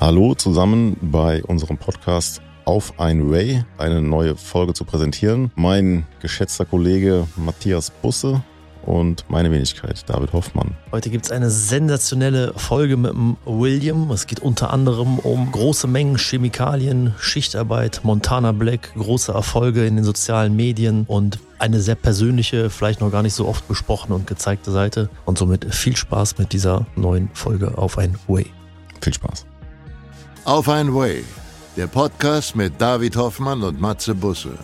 Hallo zusammen bei unserem Podcast Auf ein Way, eine neue Folge zu präsentieren. Mein geschätzter Kollege Matthias Busse und meine Wenigkeit, David Hoffmann. Heute gibt es eine sensationelle Folge mit dem William. Es geht unter anderem um große Mengen Chemikalien, Schichtarbeit, Montana Black, große Erfolge in den sozialen Medien und eine sehr persönliche, vielleicht noch gar nicht so oft besprochene und gezeigte Seite. Und somit viel Spaß mit dieser neuen Folge auf ein Way. Viel Spaß. Auf ein Way, der Podcast mit David Hoffmann und Matze Busse.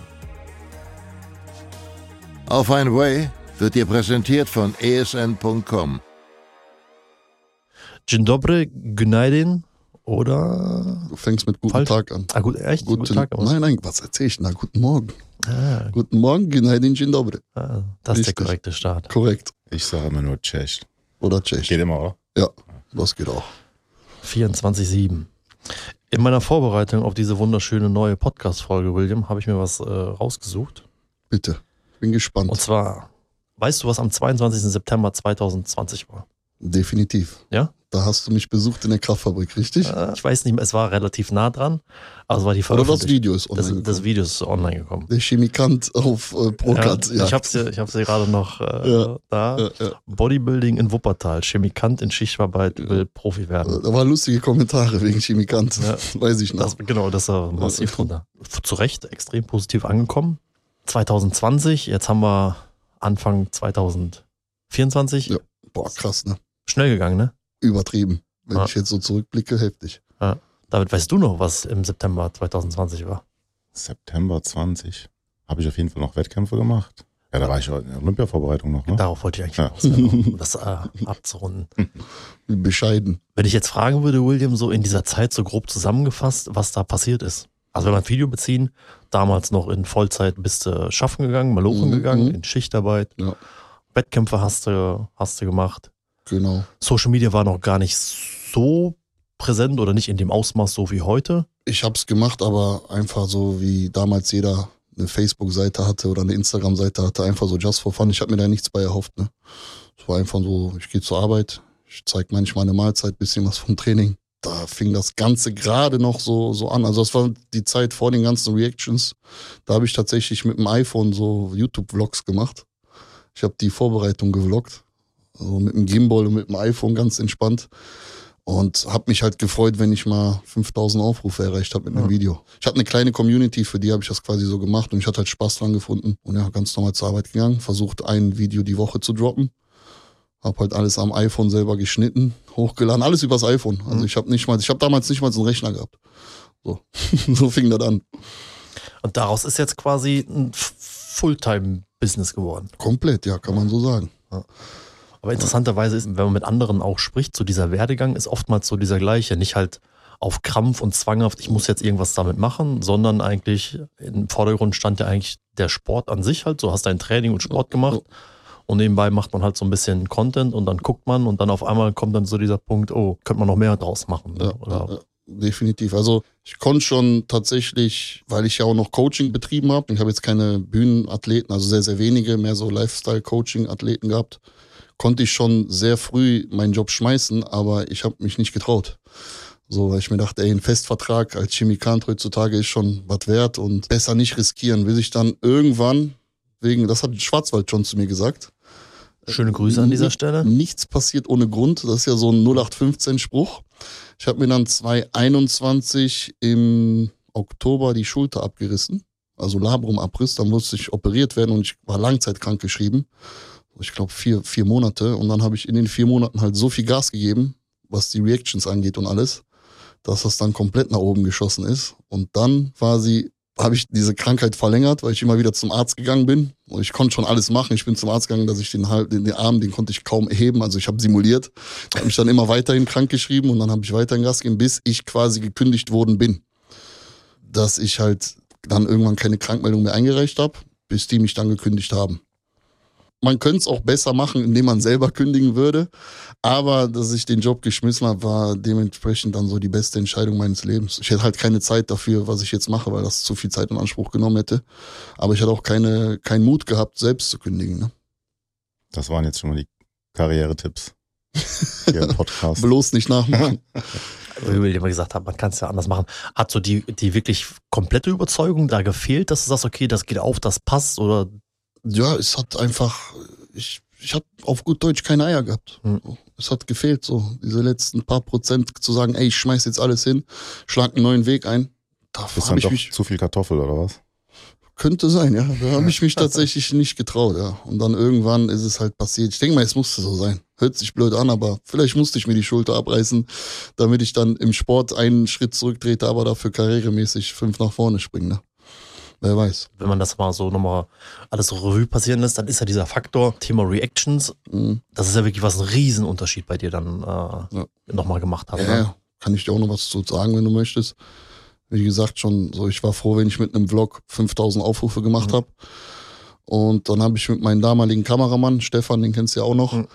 Auf ein Way wird dir präsentiert von esn.com. Dzień dobry, günaydin oder? Du fängst mit guten Falsch? Tag an. Ah, gut, echt? Guten, Guten Tag. aber- nein, nein, was erzähl ich? Na, guten Morgen. Ah, Guten Morgen, Günaydin, Dzień dobry. ah, das ist der korrekte Start. Korrekt. Ich sage immer nur Tschech. Oder Tschech. Geht immer, oder? Ja, das geht auch. 24-7. In meiner Vorbereitung auf diese wunderschöne neue Podcast-Folge, William, habe ich mir was äh, rausgesucht. Bitte. Bin gespannt. Und zwar, weißt du, was am 22. September 2020 war? Definitiv. Ja? Da hast du mich besucht in der Kraftfabrik, richtig? Äh, ich weiß nicht mehr, es war relativ nah dran, es war die Oder das. Video ist online Das, gekommen. das Video ist online gekommen. Der Chemikant auf äh, Prokat. Ja, Ich habe sie, ich hab sie gerade noch äh, Ja. da. Bodybuilding in Wuppertal. Chemikant in Schichtarbeit will Profi werden. Da waren lustige Kommentare wegen Chemikant. Weiß ich noch. Das, genau, das war massiv drunter. Zu Recht extrem positiv angekommen. 2020, jetzt haben wir Anfang 2024. Ja. Boah, krass, ne? Schnell gegangen, ne? Übertrieben. Wenn Ja. ich jetzt so zurückblicke, heftig. David, weißt du noch, was im September 2020 war? September 20 habe ich auf jeden Fall noch Wettkämpfe gemacht. Ja, da war ich in der Olympiavorbereitung noch, ne? Darauf wollte ich eigentlich Ja. raus, um das äh, abzurunden. Bescheiden. Wenn ich jetzt fragen würde, William, so in dieser Zeit so grob zusammengefasst, was da passiert ist. Also wenn wir ein Video beziehen, damals noch in Vollzeit bist du schaffen gegangen, malochen Mhm, gegangen, mhm. in Schichtarbeit. Ja. Wettkämpfe hast du, hast du gemacht. Genau. Social Media war noch gar nicht so präsent oder nicht in dem Ausmaß so wie heute. Ich habe es gemacht, aber einfach so wie damals jeder eine Facebook-Seite hatte oder eine Instagram-Seite hatte, einfach so just for fun. Ich habe mir da nichts bei erhofft. Ne? Es war einfach so, ich gehe zur Arbeit, ich zeige manchmal eine Mahlzeit, bisschen was vom Training. Da fing das Ganze gerade noch so, so an. Also das war die Zeit vor den ganzen Reactions. Da habe ich tatsächlich mit dem iPhone so YouTube-Vlogs gemacht. Ich habe die Vorbereitung gevloggt. Also mit dem Gimbal und mit dem iPhone ganz entspannt. Und habe mich halt gefreut, wenn ich mal 5000 Aufrufe erreicht habe mit einem Ja. Video. Ich hatte eine kleine Community, für die habe ich das quasi so gemacht und ich hatte halt Spaß dran gefunden. Und ja, ganz normal zur Arbeit gegangen, versucht ein Video die Woche zu droppen. Hab halt alles am iPhone selber geschnitten, hochgeladen, alles übers iPhone. Also Mhm. ich habe nicht mal, ich habe damals nicht mal so einen Rechner gehabt. So, so fing das an. Und daraus ist jetzt quasi ein Fulltime-Business geworden. Komplett, ja, kann man so sagen. Aber interessanterweise ist, wenn man mit anderen auch spricht, so dieser Werdegang ist oftmals so dieser gleiche. Nicht halt auf Krampf und zwanghaft, ich muss jetzt irgendwas damit machen, sondern eigentlich im Vordergrund stand ja eigentlich der Sport an sich halt. So hast dein Training und Sport gemacht und nebenbei macht man halt so ein bisschen Content und dann guckt man und dann auf einmal kommt dann so dieser Punkt, oh, könnte man noch mehr draus machen. Ne? Ja, Oder, ja, definitiv. Also ich konnte schon tatsächlich, weil ich ja auch noch Coaching betrieben habe, ich habe jetzt keine Bühnenathleten, also sehr, sehr wenige, mehr so Lifestyle-Coaching-Athleten gehabt, konnte ich schon sehr früh meinen Job schmeißen, aber ich habe mich nicht getraut. So, weil ich mir dachte, ey, ein Festvertrag als Chemikant heutzutage ist schon was wert und besser nicht riskieren, bis ich dann irgendwann, wegen, das hat Schwarzwald schon zu mir gesagt, Schöne Grüße an dieser Stelle. Nichts passiert ohne Grund. Das ist ja so ein 0815-Spruch. Ich habe mir dann 2021 im Oktober die Schulter abgerissen. Also Labrumabriss. Dann musste ich operiert werden und ich war langzeitkrank geschrieben. Ich glaube vier, vier Monate. Und dann habe ich in den vier Monaten halt so viel Gas gegeben, was die Reactions angeht und alles, dass das dann komplett nach oben geschossen ist. Und dann quasi habe ich diese Krankheit verlängert, weil ich immer wieder zum Arzt gegangen bin. Und ich konnte schon alles machen. Ich bin zum Arzt gegangen, dass ich den, den, den Arm, den konnte ich kaum heben. Also ich habe simuliert. Habe mich dann immer weiterhin krank geschrieben und dann habe ich weiterhin Gas gegeben, bis ich quasi gekündigt worden bin. Dass ich halt dann irgendwann keine Krankmeldung mehr eingereicht habe, bis die mich dann gekündigt haben. Man könnte es auch besser machen, indem man selber kündigen würde. Aber dass ich den Job geschmissen habe, war dementsprechend dann so die beste Entscheidung meines Lebens. Ich hätte halt keine Zeit dafür, was ich jetzt mache, weil das zu viel Zeit in Anspruch genommen hätte. Aber ich hatte auch keine, keinen Mut gehabt, selbst zu kündigen. Ne? Das waren jetzt schon mal die Karrieretipps hier im Podcast. Bloß nicht nachmachen. Wie wir immer gesagt haben, man kann es ja anders machen. Hat so die, die wirklich komplette Überzeugung da gefehlt, dass du sagst, okay, das geht auf, das passt oder Ja, es hat einfach, ich, ich habe auf gut Deutsch keine Eier gehabt. Hm. Es hat gefehlt, so diese letzten paar Prozent zu sagen, ey, ich schmeiß jetzt alles hin, schlag einen neuen Weg ein. Da Ist habe dann ich doch mich, zu viel Kartoffel oder was? könnte sein, ja. Da habe ich mich tatsächlich nicht getraut, ja. Und dann irgendwann ist es halt passiert. Ich denke mal, es musste so sein. Hört sich blöd an, aber vielleicht musste ich mir die Schulter abreißen, damit ich dann im Sport einen Schritt zurücktrete, aber dafür karrieremäßig fünf nach vorne springe. Ne? Wer weiß. wenn man das mal so nochmal alles so Revue passieren lässt, dann ist ja dieser Faktor Thema Reactions, Mhm. das ist ja wirklich was ein Riesenunterschied bei dir dann äh, nochmal gemacht hat. Ja, ne? ja, kann ich dir auch noch was zu sagen, wenn du möchtest. Wie gesagt, schon so, ich war froh, wenn ich mit einem Vlog 5000 Aufrufe gemacht Mhm. habe. Und dann habe ich mit meinem damaligen Kameramann, Stefan, den kennst du ja auch noch, Mhm.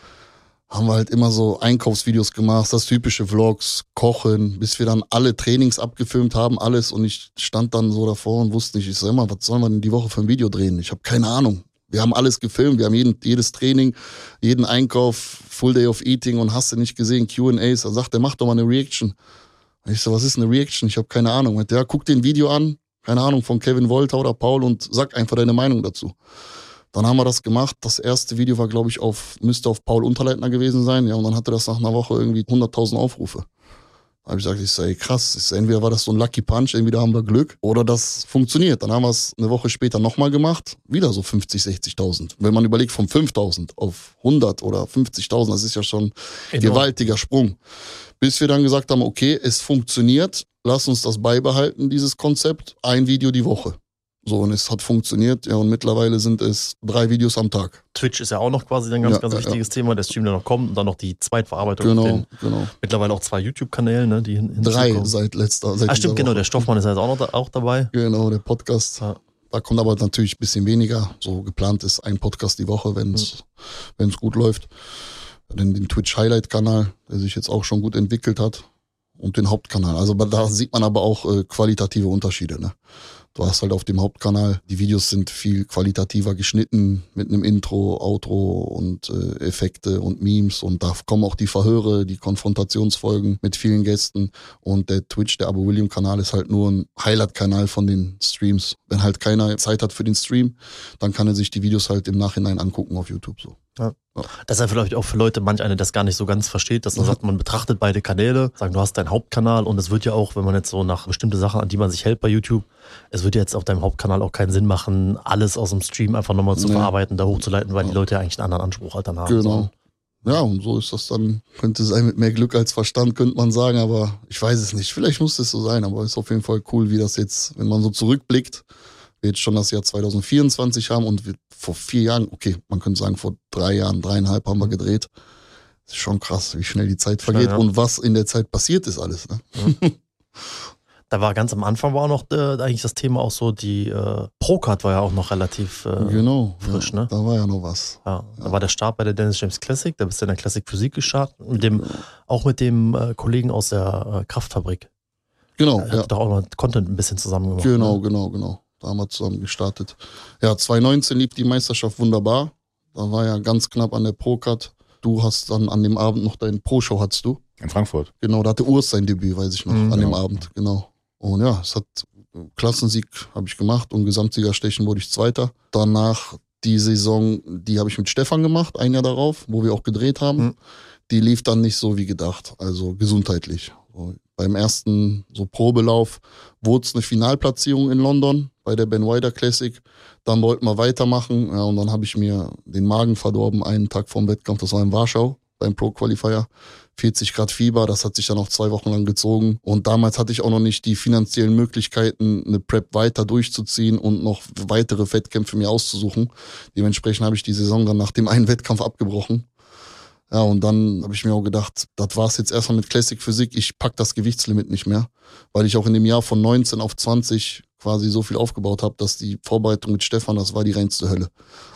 Haben wir halt immer so Einkaufsvideos gemacht, das typische Vlogs, Kochen, bis wir dann alle Trainings abgefilmt haben, alles. Und ich stand dann so davor und wusste nicht, ich sag mal, was sollen wir denn die Woche für ein Video drehen? Ich habe keine Ahnung. Wir haben alles gefilmt, wir haben jeden, jedes Training, jeden Einkauf, Full Day of Eating und hast du nicht gesehen, Q&As. Da sagt er, mach doch mal eine Reaction. Und ich so, was ist eine Reaction? Ich habe keine Ahnung. Meinte, ja, guck dir ein Video an, keine Ahnung, von Kevin Wolter oder Paul und sag einfach deine Meinung dazu. Dann haben wir das gemacht. Das erste Video war, glaube ich, auf, müsste auf Paul Unterleitner gewesen sein. Ja, und dann hatte das nach einer Woche irgendwie 100.000 Aufrufe. Da habe ich gesagt, ich ey, krass, so, entweder war das so ein Lucky Punch, entweder haben wir Glück oder das funktioniert. Dann haben wir es eine Woche später nochmal gemacht, wieder so 50, 60.000. Wenn man überlegt, von 5.000 auf 100 oder 50.000, das ist ja schon Enorm. gewaltiger Sprung. Bis wir dann gesagt haben, okay, es funktioniert, lass uns das beibehalten, dieses Konzept, ein Video die Woche. So, und es hat funktioniert, ja, und mittlerweile sind es drei Videos am Tag. Twitch ist ja auch noch quasi ein ganz, Ja, ganz ja, wichtiges Thema, der Stream, der noch kommt und dann noch die Zweitverarbeitung. Genau, genau. mittlerweile auch zwei YouTube-Kanälen, ne, die hin- Drei seit letzter, seit Ah, stimmt, genau, Woche. der Stoffmann ist ja jetzt auch noch da, auch dabei. Genau, der Podcast. Ja. Da kommt aber natürlich ein bisschen weniger. So geplant ist ein Podcast die Woche, wenn es wenn's gut läuft. Dann den Twitch Highlight Kanal, der sich jetzt auch schon gut entwickelt hat. Und den Hauptkanal. Also da sieht man aber auch äh, qualitative Unterschiede. Ne? Du hast halt auf dem Hauptkanal, die Videos sind viel qualitativer geschnitten mit einem Intro, Outro und äh, Effekte und Memes und da kommen auch die Verhöre, die Konfrontationsfolgen mit vielen Gästen und der Twitch, der Abu William Kanal ist halt nur ein Highlight-Kanal von den Streams. Wenn halt keiner Zeit hat für den Stream, dann kann er sich die Videos halt im Nachhinein angucken auf YouTube so. Das ist ja vielleicht auch für Leute, manch einer das gar nicht so ganz versteht, dass man Ja. sagt, man betrachtet beide Kanäle, sagen, du hast deinen Hauptkanal und es wird ja auch, wenn man jetzt so nach bestimmte Sachen, an die man sich hält bei YouTube, es wird ja jetzt auf deinem Hauptkanal auch keinen Sinn machen, alles aus dem Stream einfach nochmal zu Nee. verarbeiten, da hochzuleiten, weil die Ja. Leute ja eigentlich einen anderen Anspruch halt dann haben. Genau. Ja, und so ist das dann, könnte sein mit mehr Glück als Verstand, könnte man sagen, aber ich weiß es nicht. Vielleicht muss es so sein, aber ist auf jeden Fall cool, wie das jetzt, wenn man so zurückblickt, wir jetzt schon das Jahr 2024 haben und wir vor vier Jahren, okay, man könnte sagen, vor drei Jahren, dreieinhalb haben wir gedreht. Das ist schon krass, wie schnell die Zeit vergeht ja. und was in der Zeit passiert ist alles. Ne? Da war ganz am Anfang war auch noch äh, eigentlich das Thema auch so, die äh, Procard war ja auch noch relativ äh, genau. frisch, ja, ne? Da war ja noch was. Ja, da war der Start bei der Dennis James Classic, da bist du in der Classic Physik gestartet, mit dem, auch mit dem äh, Kollegen aus der äh, Kraftfabrik. Genau, Er ja. doch auch noch Content ein bisschen zusammen gemacht. Genau, Ne? genau, genau. Da haben wir zusammen gestartet. Ja, 2019 lief die Meisterschaft wunderbar. Da war ja ganz knapp an der Pro-Cut. Du hast dann an dem Abend noch dein Pro-Show hattest du. In Frankfurt. Genau, da hatte Urs sein Debüt, weiß ich noch, Mhm, an dem genau. Abend, genau. Und ja, es hat Klassensieg habe ich gemacht und Gesamtsiegerstechen wurde ich Zweiter. Danach die Saison, die habe ich mit Stefan gemacht, ein Jahr darauf, wo wir auch gedreht haben. Mhm. Die lief dann nicht so wie gedacht, also gesundheitlich. So, beim ersten so Probelauf wurde es eine Finalplatzierung in London bei der Ben Wider Classic. Dann wollten wir weitermachen ja, und dann habe ich mir den Magen verdorben einen Tag vorm Wettkampf. Das war in Warschau beim Pro Qualifier. 40 Grad Fieber, das hat sich dann auch zwei Wochen lang gezogen. Und damals hatte ich auch noch nicht die finanziellen Möglichkeiten, eine Prep weiter durchzuziehen und noch weitere Wettkämpfe mir auszusuchen. Dementsprechend habe ich die Saison dann nach dem einen Wettkampf abgebrochen. Ja, und dann habe ich mir auch gedacht, das war's jetzt erstmal mit Classic Physik. Ich pack das Gewichtslimit nicht mehr, weil ich auch in dem Jahr von 19 auf 20 quasi so viel aufgebaut habe, dass die Vorbereitung mit Stefan, das war die reinste Hölle.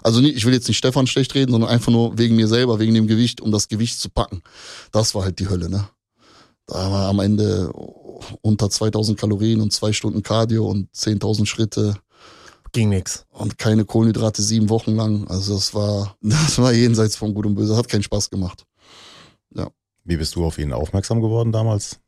Also ich will jetzt nicht Stefan schlecht reden, sondern einfach nur wegen mir selber, wegen dem Gewicht, um das Gewicht zu packen. Das war halt die Hölle, ne? Da war am Ende unter 2000 Kalorien und zwei Stunden Cardio und 10.000 Schritte Ging nix. und keine Kohlenhydrate sieben Wochen lang. Also das war, das war jenseits von Gut und Böse. Hat keinen Spaß gemacht. Wie bist du auf ihn aufmerksam geworden damals?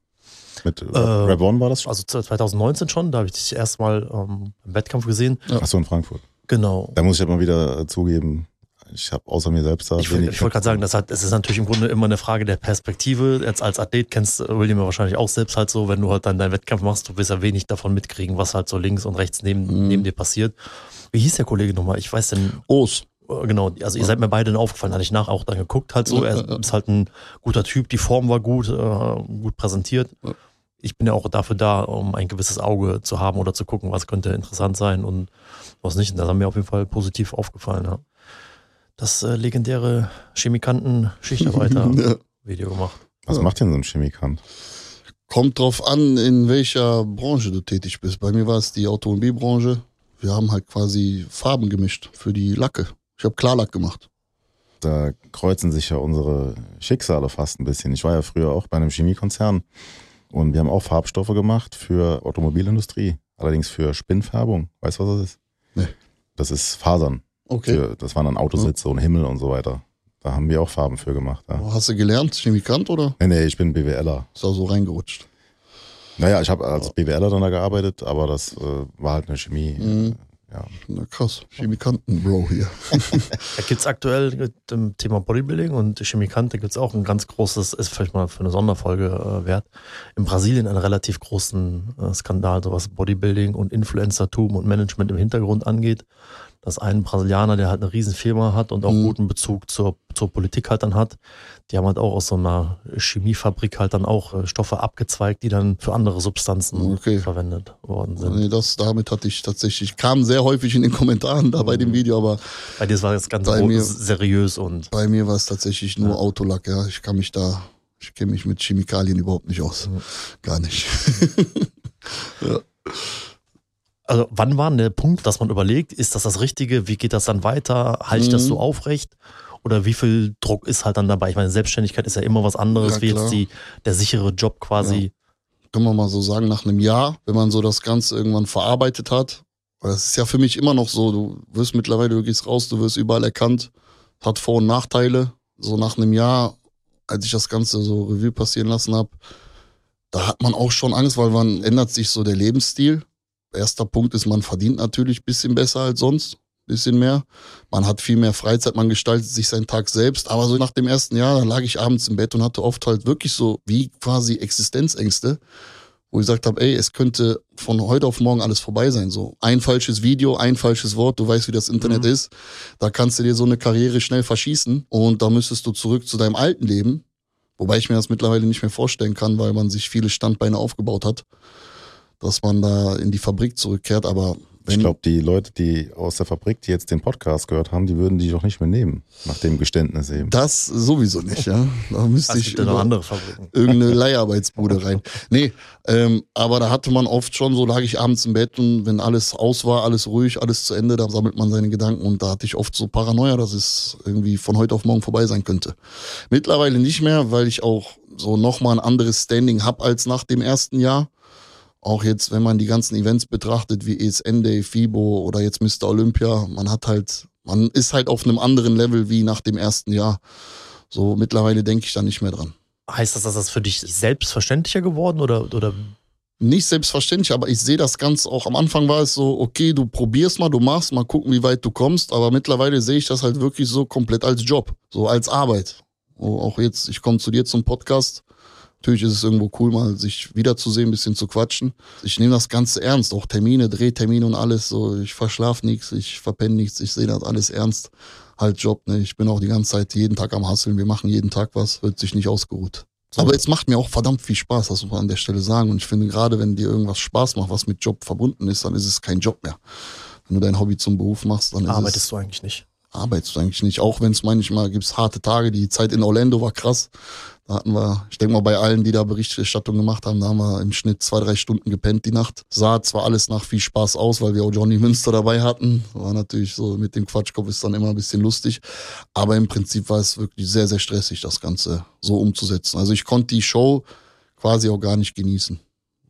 Mit äh, Äh, One war das schon? Also 2019 schon, da habe ich dich erstmal ähm, im Wettkampf gesehen. Achso, in Frankfurt. Genau. Da muss ich halt mal wieder äh, zugeben, ich habe außer mir selbst da Ich, wollte- wenig- ich wollte gerade sagen, das, hat, das ist natürlich im Grunde immer eine Frage der Perspektive. Jetzt als Athlet kennst du William ja wahrscheinlich auch selbst halt so, wenn du halt dann deinen Wettkampf machst, du wirst ja wenig davon mitkriegen, was halt so links und rechts neben, Mhm. neben dir passiert. Wie hieß der Kollege nochmal? Ich weiß denn, Os. äh, genau, also ihr seid mir beide dann aufgefallen, hatte ich nach auch dann geguckt halt so. Er ist halt ein guter Typ, die Form war gut, äh, gut präsentiert. Ich bin ja auch dafür da, um ein gewisses Auge zu haben oder zu gucken, was könnte interessant sein und was nicht. Und das hat mir auf jeden Fall positiv aufgefallen. Ja. Das äh, legendäre Chemikanten-Schichtarbeiter-Video gemacht. Was Ja. macht denn so ein Chemikant? Kommt drauf an, in welcher Branche du tätig bist. Bei mir war es die Automobilbranche. Wir haben halt quasi Farben gemischt für die Lacke. Ich habe Klarlack gemacht. Da kreuzen sich ja unsere Schicksale fast ein bisschen. Ich war ja früher auch bei einem Chemiekonzern und wir haben auch Farbstoffe gemacht für Automobilindustrie. Allerdings für Spinnfärbung. Weißt du, was das ist? Nee. Das ist Fasern. Okay. Für, das waren dann Autositze und Himmel und so weiter. Da haben wir auch Farben für gemacht. Ja. Hast du gelernt, Chemikant oder Nee, nee, ich bin BWLer. ist da so reingerutscht? Naja, ich habe als BWLer dann da gearbeitet, aber das äh, war halt eine Chemie. Mhm. Ja. Na krass, Chemikanten-Bro hier. Da gibt's aktuell mit dem Thema Bodybuilding und Chemikante gibt's auch ein ganz großes, ist vielleicht mal für eine Sonderfolge äh, wert. In Brasilien einen relativ großen äh, Skandal, so was Bodybuilding und Influencertum und Management im Hintergrund angeht. Dass ein Brasilianer, der halt eine riesen Firma hat und auch Mhm. guten Bezug zur, zur Politik halt dann hat, die haben halt auch aus so einer Chemiefabrik halt dann auch äh, Stoffe abgezweigt, die dann für andere Substanzen Okay. verwendet worden sind. Nee, das, damit hatte ich tatsächlich, kam sehr häufig in den Kommentaren da bei dem Video, aber Bei dir war das ganz mir- seriös und bei mir war es tatsächlich nur Ja. Autolack, ja. Ich kann mich da, ich kenne mich mit Chemikalien überhaupt nicht aus. Mhm. Gar nicht. Also wann war der Punkt, dass man überlegt, ist das das Richtige? Wie geht das dann weiter? Halte ich das Mhm. so aufrecht? Oder wie viel Druck ist halt dann dabei? Ich meine, Selbstständigkeit ist ja immer was anderes, Ja, wie jetzt die, der sichere Job quasi. Kann man mal so sagen, nach einem Jahr, wenn man so das Ganze irgendwann verarbeitet hat. Weil es ist ja für mich immer noch so, du wirst mittlerweile, du gehst raus, du wirst überall erkannt, hat Vor- und Nachteile. So nach einem Jahr, als ich das Ganze so Revue passieren lassen habe, da hat man auch schon Angst, weil man ändert sich so der Lebensstil. Erster Punkt ist, man verdient natürlich ein bisschen besser als sonst, bisschen mehr. Man hat viel mehr Freizeit, man gestaltet sich seinen Tag selbst. Aber so nach dem ersten Jahr, dann lag ich abends im Bett und hatte oft halt wirklich so wie quasi Existenzängste, wo ich gesagt habe, ey, es könnte von heute auf morgen alles vorbei sein. So ein falsches Video, ein falsches Wort, du weißt, wie das Internet Mhm. ist. Da kannst du dir so eine Karriere schnell verschießen und da müsstest du zurück zu deinem alten Leben. Wobei ich mir das mittlerweile nicht mehr vorstellen kann, weil man sich viele Standbeine aufgebaut hat, dass man da in die Fabrik zurückkehrt. Aber Ich glaube, die Leute, die aus der Fabrik, die jetzt den Podcast gehört haben, die würden die doch nicht mehr nehmen, nach dem Geständnis eben. das sowieso nicht, ja. Da müsste Es ich gibt ja noch über- andere Fabriken. irgendeine Leiharbeitsbude rein. Nee, ähm, aber da hatte man oft schon, so lag ich abends im Bett und wenn alles aus war, alles ruhig, alles zu Ende, da sammelt man seine Gedanken und da hatte ich oft so Paranoia, dass es irgendwie von heute auf morgen vorbei sein könnte. Mittlerweile nicht mehr, weil ich auch so nochmal ein anderes Standing hab als nach dem ersten Jahr. Auch jetzt, wenn man die ganzen Events betrachtet, wie ESN Day, FIBO oder jetzt Mr. Olympia, man hat halt, man ist halt auf einem anderen Level wie nach dem ersten Jahr. So mittlerweile denke ich da nicht mehr dran. Heißt das, dass das für dich selbstverständlicher geworden oder, oder nicht selbstverständlich, aber ich sehe das Ganze auch. Am Anfang war es so, okay, du probierst mal, du machst, mal gucken, wie weit du kommst. Aber mittlerweile sehe ich das halt wirklich so komplett als Job, so als Arbeit. Auch jetzt, ich komme zu dir zum Podcast. Natürlich ist es irgendwo cool, mal sich wiederzusehen, ein bisschen zu quatschen. Ich nehme das Ganze ernst, auch Termine, Drehtermine und alles. So, ich verschlaf nichts, ich verpenne nichts, ich sehe das alles ernst. Halt Job, ne? Ich bin auch die ganze Zeit jeden Tag am Hasseln. Wir machen jeden Tag was, wird sich nicht ausgeruht. Aber es macht mir auch verdammt viel Spaß, das muss man an der Stelle sagen. Und ich finde, gerade wenn dir irgendwas Spaß macht, was mit Job verbunden ist, dann ist es kein Job mehr. Wenn du dein Hobby zum Beruf machst, dann ist arbeitest es, du eigentlich nicht? Arbeitest du eigentlich nicht. Auch wenn es manchmal gibt's harte Tage. Die Zeit in Orlando war krass. Da hatten wir, ich denke mal, bei allen, die da Berichterstattung gemacht haben, da haben wir im Schnitt zwei, drei Stunden gepennt die Nacht. Sah zwar alles nach viel Spaß aus, weil wir auch Johnny Münster dabei hatten. War natürlich so mit dem Quatschkopf ist dann immer ein bisschen lustig. Aber im Prinzip war es wirklich sehr, sehr stressig, das Ganze so umzusetzen. Also ich konnte die Show quasi auch gar nicht genießen.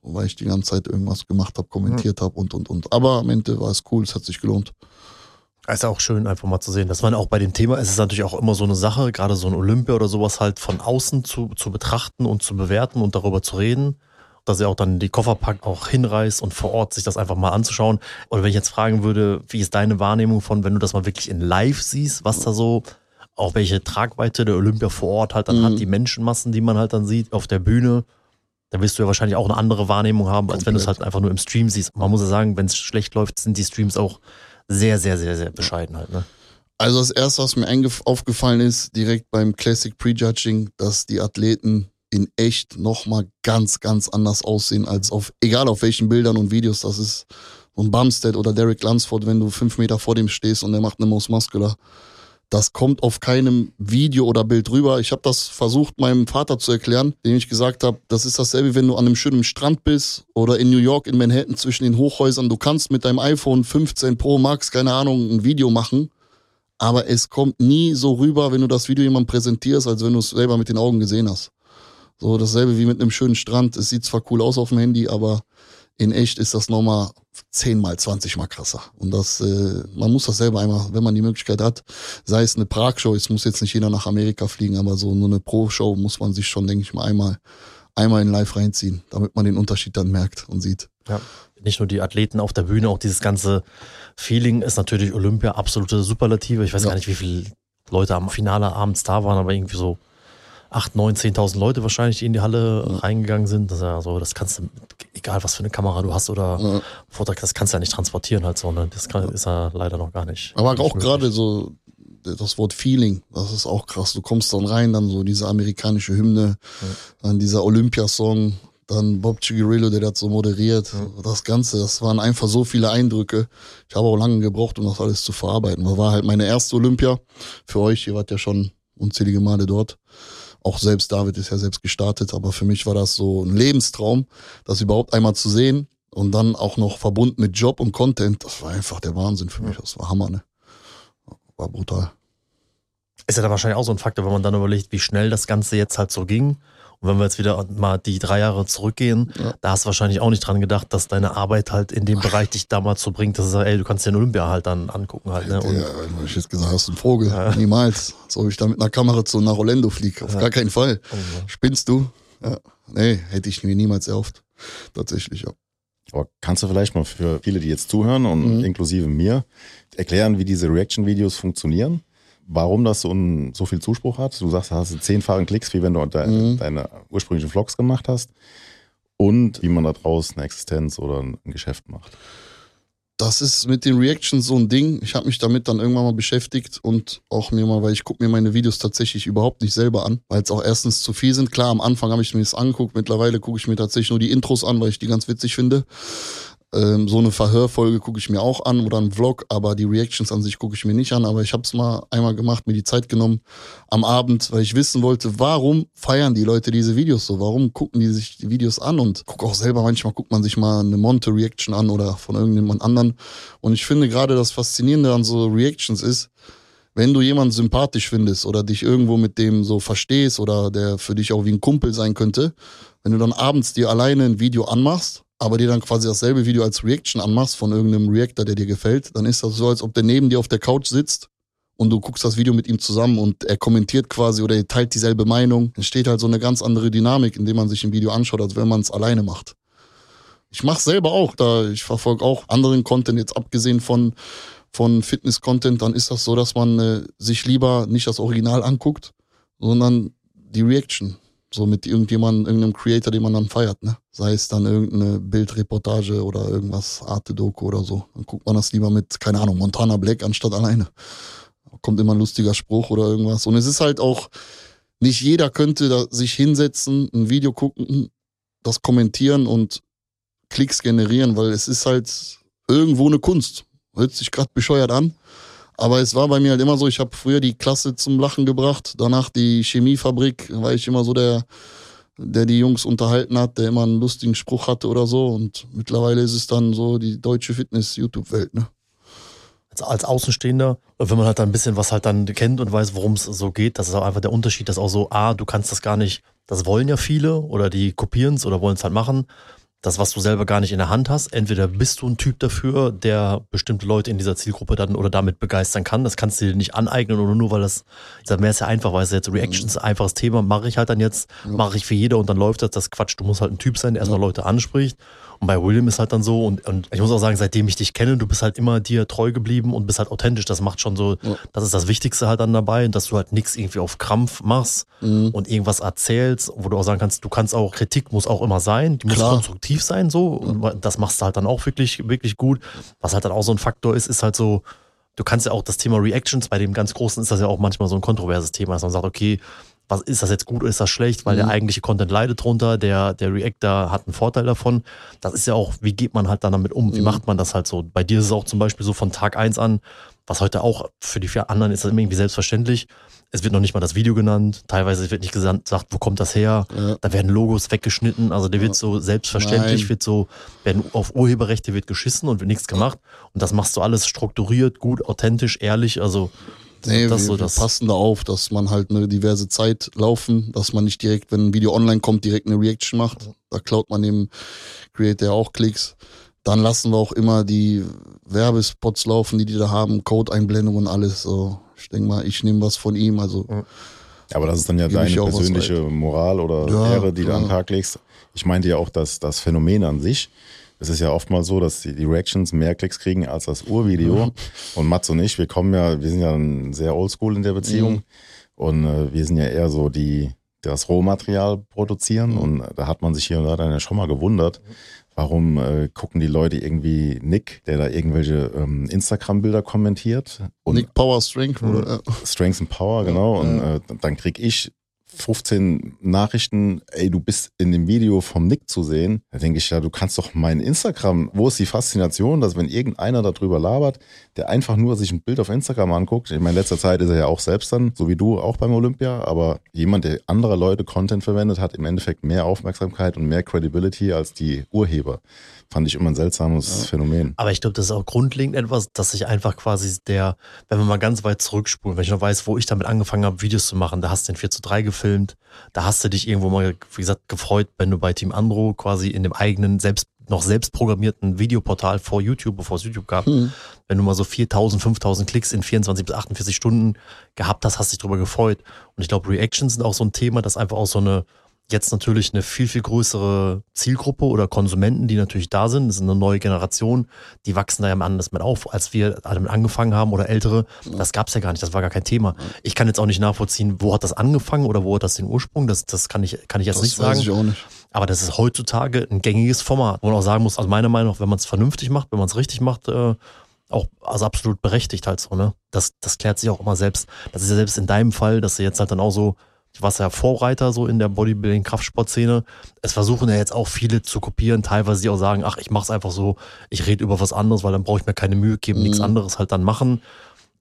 Weil ich die ganze Zeit irgendwas gemacht habe, kommentiert habe und, und, und. Aber am Ende war es cool, es hat sich gelohnt. Ist ja auch schön, einfach mal zu sehen, dass man auch bei dem Thema, es ist natürlich auch immer so eine Sache, gerade so ein Olympia oder sowas halt von außen zu, zu betrachten und zu bewerten und darüber zu reden. dass er auch dann die Koffer packt, auch hinreist und vor Ort sich das einfach mal anzuschauen. Oder wenn ich jetzt fragen würde, wie ist deine Wahrnehmung von, wenn du das mal wirklich in live siehst, was da so, auch welche Tragweite der Olympia vor Ort halt dann Mhm. hat, die Menschenmassen, die man halt dann sieht auf der Bühne. Da wirst du ja wahrscheinlich auch eine andere Wahrnehmung haben, als wenn du es Komplett. halt einfach nur im Stream siehst. Man muss ja sagen, wenn es schlecht läuft, sind die Streams auch sehr, sehr, sehr, sehr bescheiden halt. Ne? Also das erste, was mir aufgefallen ist, direkt beim Classic Prejudging, dass die Athleten in echt nochmal ganz, ganz anders aussehen als auf, egal auf welchen Bildern und Videos, das ist ein Bumstead oder Derek Lunsford, wenn du fünf Meter vor dem stehst und der macht eine Most Muscular. Das kommt auf keinem Video oder Bild rüber. Ich habe das versucht, meinem Vater zu erklären, dem ich gesagt habe, das ist dasselbe, wenn du an einem schönen Strand bist oder in New York, in Manhattan zwischen den Hochhäusern. Du kannst mit deinem iPhone 15 Pro Max, keine Ahnung, ein Video machen aber es kommt nie so rüber, wenn du das Video jemandem präsentierst, als wenn du es selber mit den Augen gesehen hast. So dasselbe wie mit einem schönen Strand. Es sieht zwar cool aus auf dem Handy, aber in echt ist das nochmal zehnmal, zwanzigmal krasser. Und das, äh, man muss das selber einmal, wenn man die Möglichkeit hat, sei es eine Prag-Show, es muss jetzt nicht jeder nach Amerika fliegen, aber so nur eine Pro-Show muss man sich schon, denke ich mal, einmal, einmal in live reinziehen, damit man den Unterschied dann merkt und sieht. Ja. Nicht nur die Athleten auf der Bühne, auch dieses ganze Feeling ist natürlich Olympia absolute Superlative. Ich weiß Ja. gar nicht, wie viele Leute am Finale abends da waren, aber irgendwie so 8, 9, 10.000 Leute wahrscheinlich, die in die Halle reingegangen sind. Das, ist ja so, das kannst du, egal was für eine Kamera du hast oder Ja. Vortrag, das kannst du ja nicht transportieren halt so. Ne? Das kann, ist ja leider noch gar nicht. Aber nicht auch möglich. gerade so das Wort Feeling, das ist auch krass. Du kommst dann rein, dann so diese amerikanische Hymne, dann dieser Olympiasong, dann Bob Chigarillo, der das so moderiert. Das Ganze, das waren einfach so viele Eindrücke. Ich habe auch lange gebraucht, um das alles zu verarbeiten. Das war halt meine erste Olympia. Für euch, ihr wart ja schon unzählige Male dort. Auch selbst David ist ja selbst gestartet, aber für mich war das so ein Lebenstraum, das überhaupt einmal zu sehen und dann auch noch verbunden mit Job und Content. Das war einfach der Wahnsinn für mich. Das war Hammer, ne? War brutal. Ist ja dann wahrscheinlich auch so ein Faktor, wenn man dann überlegt, wie schnell das Ganze jetzt halt so ging. Und wenn wir jetzt wieder mal die drei Jahre zurückgehen, Ja. da hast du wahrscheinlich auch nicht dran gedacht, dass deine Arbeit halt in dem Bereich dich damals so bringt, dass du sagst, ey, du kannst dir den Olympia halt dann angucken halt. Ne? Und ja, wenn ich jetzt gesagt hast, ein Vogel. Niemals. So, ich da mit einer Kamera zu nach Orlando fliege. Auf gar keinen Fall. Spinnst du? Ja. Nee, hätte ich mir niemals erhofft. Tatsächlich, ja. Aber kannst du vielleicht mal für viele, die jetzt zuhören und Mhm. inklusive mir, erklären, wie diese Reaction-Videos funktionieren? Warum das so, ein, so viel Zuspruch hat? Du sagst, du hast zehnfachen Klicks, wie wenn du de Mhm. deine ursprünglichen Vlogs gemacht hast. Und wie man da draußen eine Existenz oder ein Geschäft macht. Das ist mit den Reactions so ein Ding. Ich habe mich damit dann irgendwann mal beschäftigt und auch mir mal, weil ich gucke mir meine Videos tatsächlich überhaupt nicht selber an, weil es auch erstens zu viel sind. Klar, am Anfang habe ich mir das angeguckt, mittlerweile gucke ich mir tatsächlich nur die Intros an, weil ich die ganz witzig finde. Ähm, so eine Verhörfolge gucke ich mir auch an oder einen Vlog, aber die Reactions an sich gucke ich mir nicht an. Aber ich habe es mal einmal gemacht, mir die Zeit genommen am Abend, weil ich wissen wollte, warum feiern die Leute diese Videos so? Warum gucken die sich die Videos an? Und guck auch selber, manchmal guckt man sich mal eine Monte-Reaction an oder von irgendjemand anderen. Und ich finde gerade das Faszinierende an so Reactions ist, wenn du jemanden sympathisch findest oder dich irgendwo mit dem so verstehst oder der für dich auch wie ein Kumpel sein könnte, wenn du dann abends dir alleine ein Video anmachst, aber dir dann quasi dasselbe Video als Reaction anmachst von irgendeinem Reactor, der dir gefällt, dann ist das so, als ob der neben dir auf der Couch sitzt und du guckst das Video mit ihm zusammen und er kommentiert quasi oder er teilt dieselbe Meinung. Entsteht halt so eine ganz andere Dynamik, indem man sich ein Video anschaut, als wenn man es alleine macht. Ich mache selber auch, da ich verfolge auch anderen Content, jetzt abgesehen von, von Fitness-Content, dann ist das so, dass man äh, sich lieber nicht das Original anguckt, sondern die Reaction. So mit irgendjemandem, irgendeinem Creator, den man dann feiert, ne? Sei es dann irgendeine Bildreportage oder irgendwas, Arte-Doku oder so. Dann guckt man das lieber mit, keine Ahnung, Montana Black anstatt alleine. Kommt immer ein lustiger Spruch oder irgendwas. Und es ist halt auch, nicht jeder könnte da sich hinsetzen, ein Video gucken, das kommentieren und Klicks generieren, weil es ist halt irgendwo eine Kunst. Hört sich gerade bescheuert an. Aber es war bei mir halt immer so, ich habe früher die Klasse zum Lachen gebracht, danach die Chemiefabrik, war ich immer so der, der die Jungs unterhalten hat, der immer einen lustigen Spruch hatte oder so. Und mittlerweile ist es dann so die deutsche Fitness-YouTube-Welt, ne? als, Außenstehender, wenn man halt ein bisschen was halt dann kennt und weiß, worum es so geht, das ist auch einfach der Unterschied, dass auch so, ah, du kannst das gar nicht, das wollen ja viele oder die kopieren es oder wollen es halt machen. Das, was du selber gar nicht in der Hand hast. Entweder bist du ein Typ dafür, der bestimmte Leute in dieser Zielgruppe dann oder damit begeistern kann. Das kannst du dir nicht aneignen oder nur weil das, ich sag, mehr ist ja einfach, weil es jetzt Reactions mhm. einfaches Thema, mache ich halt dann jetzt, ja. mache ich für jeder und dann läuft das, das Quatsch. Du musst halt ein Typ sein, der erstmal ja. Leute anspricht und bei William ist halt dann so, und, und ich muss auch sagen, seitdem ich dich kenne, du bist halt immer dir treu geblieben und bist halt authentisch. Das macht schon so, ja. das ist das Wichtigste halt dann dabei, dass du halt nichts irgendwie auf Krampf machst mhm. und irgendwas erzählst, wo du auch sagen kannst, du kannst auch, Kritik muss auch immer sein, die muss Klar. konstruktiv sein, so. Und das machst du halt dann auch wirklich, wirklich gut. Was halt dann auch so ein Faktor ist, ist halt so, du kannst ja auch das Thema Reactions, bei dem ganz Großen ist das ja auch manchmal so ein kontroverses Thema, dass man sagt, okay, was ist das jetzt gut oder ist das schlecht, weil mhm. der eigentliche Content leidet drunter, der, der Reactor hat einen Vorteil davon. Das ist ja auch, wie geht man halt dann damit um? Wie mhm. macht man das halt so? Bei dir ist es auch zum Beispiel so von Tag eins an, was heute auch für die vier anderen ist das irgendwie selbstverständlich. Es wird noch nicht mal das Video genannt. Teilweise wird nicht gesagt, wo kommt das her? Ja. Da werden Logos weggeschnitten. Also der ja. wird so selbstverständlich, Nein. wird so, werden auf Urheberrechte wird geschissen und wird nichts gemacht. Und das machst du alles strukturiert, gut, authentisch, ehrlich. Also Nee, das wir, das wir passen da auf, dass man halt eine diverse Zeit laufen, dass man nicht direkt, wenn ein Video online kommt, direkt eine Reaction macht. Da klaut man dem Creator auch Klicks. Dann lassen wir auch immer die Werbespots laufen, die die da haben, Code-Einblendungen und alles. So, ich denke mal, ich nehme was von ihm. Also, aber das ist dann ja deine persönliche Moral oder ja, Ehre, die klar. du an den Tag legst. Ich meinte ja auch, dass das Phänomen an sich, es ist ja oftmals so, dass die, die Reactions mehr Klicks kriegen als das Urvideo. Mhm. Und Mats und ich, wir kommen ja, wir sind ja sehr oldschool in der Beziehung. Mhm. Und äh, wir sind ja eher so die, das Rohmaterial produzieren. Mhm. Und da hat man sich hier und da dann ja schon mal gewundert, warum äh, gucken die Leute irgendwie Nick, der da irgendwelche ähm, Instagram-Bilder kommentiert. Und Nick Power Strength, oder? Strength and Power, genau. Und äh, dann krieg ich 15 Nachrichten, ey, du bist in dem Video vom Nick zu sehen. Da denke ich ja, du kannst doch mein Instagram, wo ist die Faszination, dass wenn irgendeiner darüber labert, der einfach nur sich ein Bild auf Instagram anguckt, in meiner letzter Zeit ist er ja auch selbst dann, so wie du, auch beim Olympia, aber jemand, der andere Leute Content verwendet, hat im Endeffekt mehr Aufmerksamkeit und mehr Credibility als die Urheber fand ich immer ein seltsames ja. Phänomen. Aber ich glaube, das ist auch grundlegend etwas, dass sich einfach quasi der, wenn wir mal ganz weit zurückspulen, wenn ich noch weiß, wo ich damit angefangen habe, Videos zu machen, da hast du den 4 zu 3 gefilmt, da hast du dich irgendwo mal, wie gesagt, gefreut, wenn du bei Team Andro quasi in dem eigenen, selbst noch selbst programmierten Videoportal vor YouTube, bevor es YouTube gab, mhm. wenn du mal so 4000, 5000 Klicks in 24 bis 48 Stunden gehabt hast, hast dich darüber gefreut. Und ich glaube, Reactions sind auch so ein Thema, das einfach auch so eine, jetzt natürlich eine viel, viel größere Zielgruppe oder Konsumenten, die natürlich da sind. Das ist eine neue Generation, die wachsen da ja anders mit auf, als wir damit angefangen haben oder ältere. Das gab es ja gar nicht, das war gar kein Thema. Ich kann jetzt auch nicht nachvollziehen, wo hat das angefangen oder wo hat das den Ursprung, das, das kann, ich, kann ich jetzt das nicht sagen. Ich auch nicht. Aber das ist heutzutage ein gängiges Format, wo man auch sagen muss, also meiner Meinung nach, wenn man es vernünftig macht, wenn man es richtig macht, äh, auch also absolut berechtigt halt so, ne? Das, das klärt sich auch immer selbst. Das ist ja selbst in deinem Fall, dass du jetzt halt dann auch so du warst ja Vorreiter so in der Bodybuilding-Kraftsportszene. Es versuchen ja jetzt auch viele zu kopieren, teilweise die auch sagen, ach, ich mach's einfach so, ich rede über was anderes, weil dann brauche ich mir keine Mühe geben, mhm. nichts anderes halt dann machen.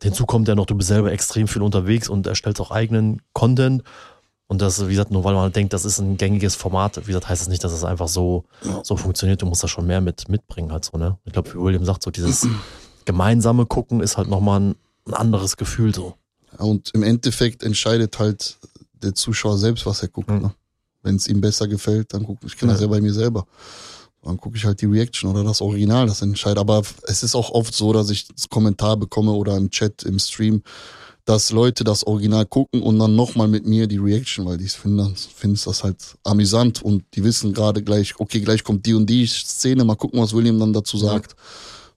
Hinzu kommt ja noch, du bist selber extrem viel unterwegs und erstellst auch eigenen Content. Und das, wie gesagt, nur weil man denkt, das ist ein gängiges Format, wie gesagt, heißt es das nicht, dass es einfach so, so funktioniert. Du musst da schon mehr mit mitbringen halt so, ne? Ich glaube, wie William sagt, so dieses gemeinsame Gucken ist halt nochmal ein, ein anderes Gefühl so. Und im Endeffekt entscheidet halt der Zuschauer selbst, was er guckt. Mhm. Ne? Wenn es ihm besser gefällt, dann gucke ich, kenne das ja bei mir selber. Dann gucke ich halt die Reaction oder das Original, das entscheidet. Aber es ist auch oft so, dass ich das Kommentar bekomme oder im Chat, im Stream, dass Leute das Original gucken und dann nochmal mit mir die Reaction, weil die finden, finden das halt amüsant und die wissen gerade gleich, okay, gleich kommt die und die Szene, mal gucken, was William dann dazu sagt. Ja.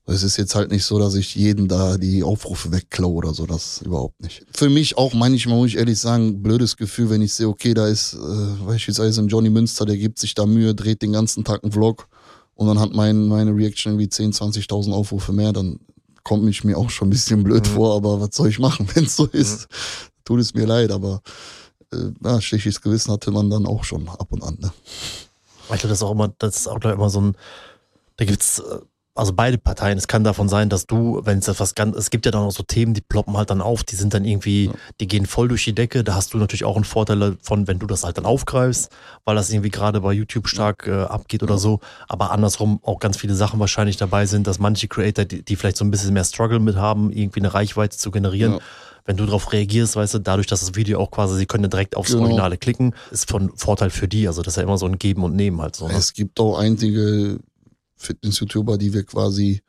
Es ist jetzt halt nicht so, dass ich jeden da die Aufrufe wegklaue oder so, das überhaupt nicht. Für mich auch manchmal, muss ich ehrlich sagen, blödes Gefühl, wenn ich sehe, okay, da ist äh, beispielsweise ein Johnny Münster, der gibt sich da Mühe, dreht den ganzen Tag einen Vlog und dann hat mein, meine Reaction irgendwie 10, 20.000 Aufrufe mehr, dann kommt mich mir auch schon ein bisschen blöd mhm. vor, aber was soll ich machen, wenn es so ist? Mhm. Tut es mir leid, aber äh, ja, schlechtes Gewissen hatte man dann auch schon ab und an. Ne? Ich glaube, das ist auch immer, das ist auch immer so ein, da gibt's äh, also beide Parteien. Es kann davon sein, dass du, wenn es etwas ganz, es gibt ja dann auch so Themen, die ploppen halt dann auf, die sind dann irgendwie, ja. die gehen voll durch die Decke. Da hast du natürlich auch einen Vorteil davon, wenn du das halt dann aufgreifst, weil das irgendwie gerade bei YouTube stark äh, abgeht oder so. Aber andersrum auch ganz viele Sachen wahrscheinlich dabei sind, dass manche Creator, die, die vielleicht so ein bisschen mehr Struggle mit haben, irgendwie eine Reichweite zu generieren. Ja wenn du darauf reagierst, weißt du, dadurch, dass das Video auch quasi, sie können ja direkt aufs Genau. Originale klicken, ist von Vorteil für die. Also das ist ja immer so ein Geben und Nehmen halt so. Ne? Es gibt auch einige Fitness-YouTuber, die wir quasi,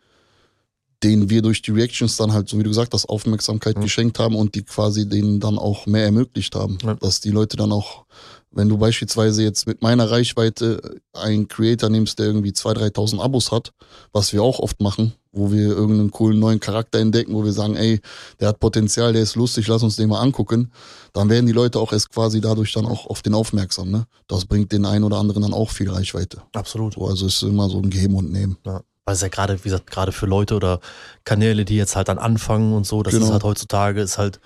denen wir durch die Reactions dann halt, so wie du gesagt hast, Aufmerksamkeit Mhm. geschenkt haben und die quasi denen dann auch mehr ermöglicht haben. Ja. Dass die Leute dann auch, wenn du beispielsweise jetzt mit meiner Reichweite einen Creator nimmst, der irgendwie 2.000, 3.000 Abos hat, was wir auch oft machen, wo wir irgendeinen coolen neuen Charakter entdecken, wo wir sagen, ey, der hat Potenzial, der ist lustig, lass uns den mal angucken, dann werden die Leute auch erst quasi dadurch dann auch auf den aufmerksam. Ne? Das bringt den einen oder anderen dann auch viel Reichweite. Absolut. So, also es ist immer so ein Geben und Nehmen. Ja. Weil es ja gerade, wie gesagt, gerade für Leute oder Kanäle, die jetzt halt dann anfangen und so, das Genau. ist halt heutzutage, ist halt,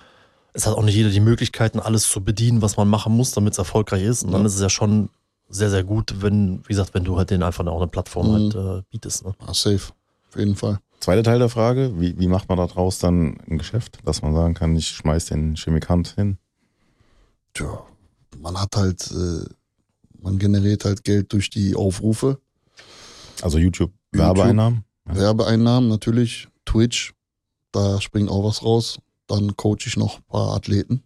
es hat auch nicht jeder die Möglichkeiten, alles zu bedienen, was man machen muss, damit es erfolgreich ist. Und dann Ja. ist es ja schon sehr, sehr gut, wenn, wie gesagt, wenn du halt denen einfach auch eine Plattform Mhm. halt äh, bietest. Ne? Ja, safe. Auf jeden Fall. Zweiter Teil der Frage, wie, wie macht man daraus dann ein Geschäft, dass man sagen kann, ich schmeiß den Chemikant hin? Tja, man hat halt, äh, man generiert halt Geld durch die Aufrufe, Also YouTube, Werbeeinnahmen? Ja. Werbeeinnahmen natürlich, Twitch, da springt auch was raus. Dann coache ich noch ein paar Athleten.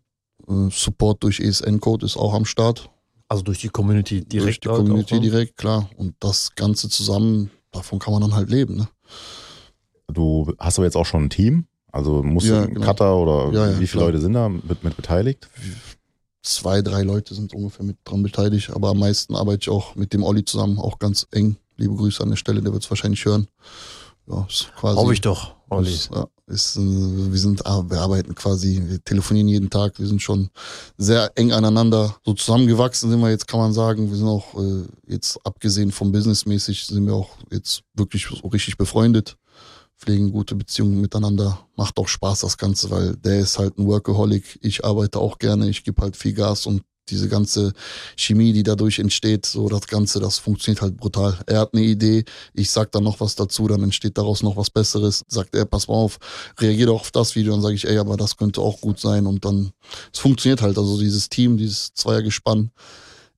Äh, Support durch ESN-Code ist auch am Start. Also durch die Community direkt. durch die Community auch, ne? direkt, klar. Und das Ganze zusammen, davon kann man dann halt leben. Ne? Du hast aber jetzt auch schon ein Team? Also musst Ja, du einen genau. Cutter oder Ja, ja, wie viele klar. Leute sind da mit, mit beteiligt? Zwei, drei Leute sind ungefähr mit dran beteiligt, aber am meisten arbeite ich auch mit dem Olli zusammen, auch ganz eng. Liebe Grüße an der Stelle, der wird es wahrscheinlich hören. Ja, ist quasi. Hoffe ich doch, Olli. Ist, ja, ist, äh, wir sind, ah, wir arbeiten quasi, wir telefonieren jeden Tag, wir sind schon sehr eng aneinander. So zusammengewachsen sind wir jetzt, kann man sagen. Wir sind auch äh, jetzt abgesehen vom Businessmäßig sind wir auch jetzt wirklich so richtig befreundet, pflegen gute Beziehungen miteinander. Macht auch Spaß das Ganze, weil der ist halt ein Workaholic. Ich arbeite auch gerne, ich gebe halt viel Gas und diese ganze Chemie, die dadurch entsteht, so das Ganze, das funktioniert halt brutal. Er hat eine Idee, ich sag dann noch was dazu, dann entsteht daraus noch was Besseres. Sagt er, pass mal auf, reagiere doch auf das Video, dann sage ich, ey, aber das könnte auch gut sein und dann, es funktioniert halt. Also dieses Team, dieses Zweiergespann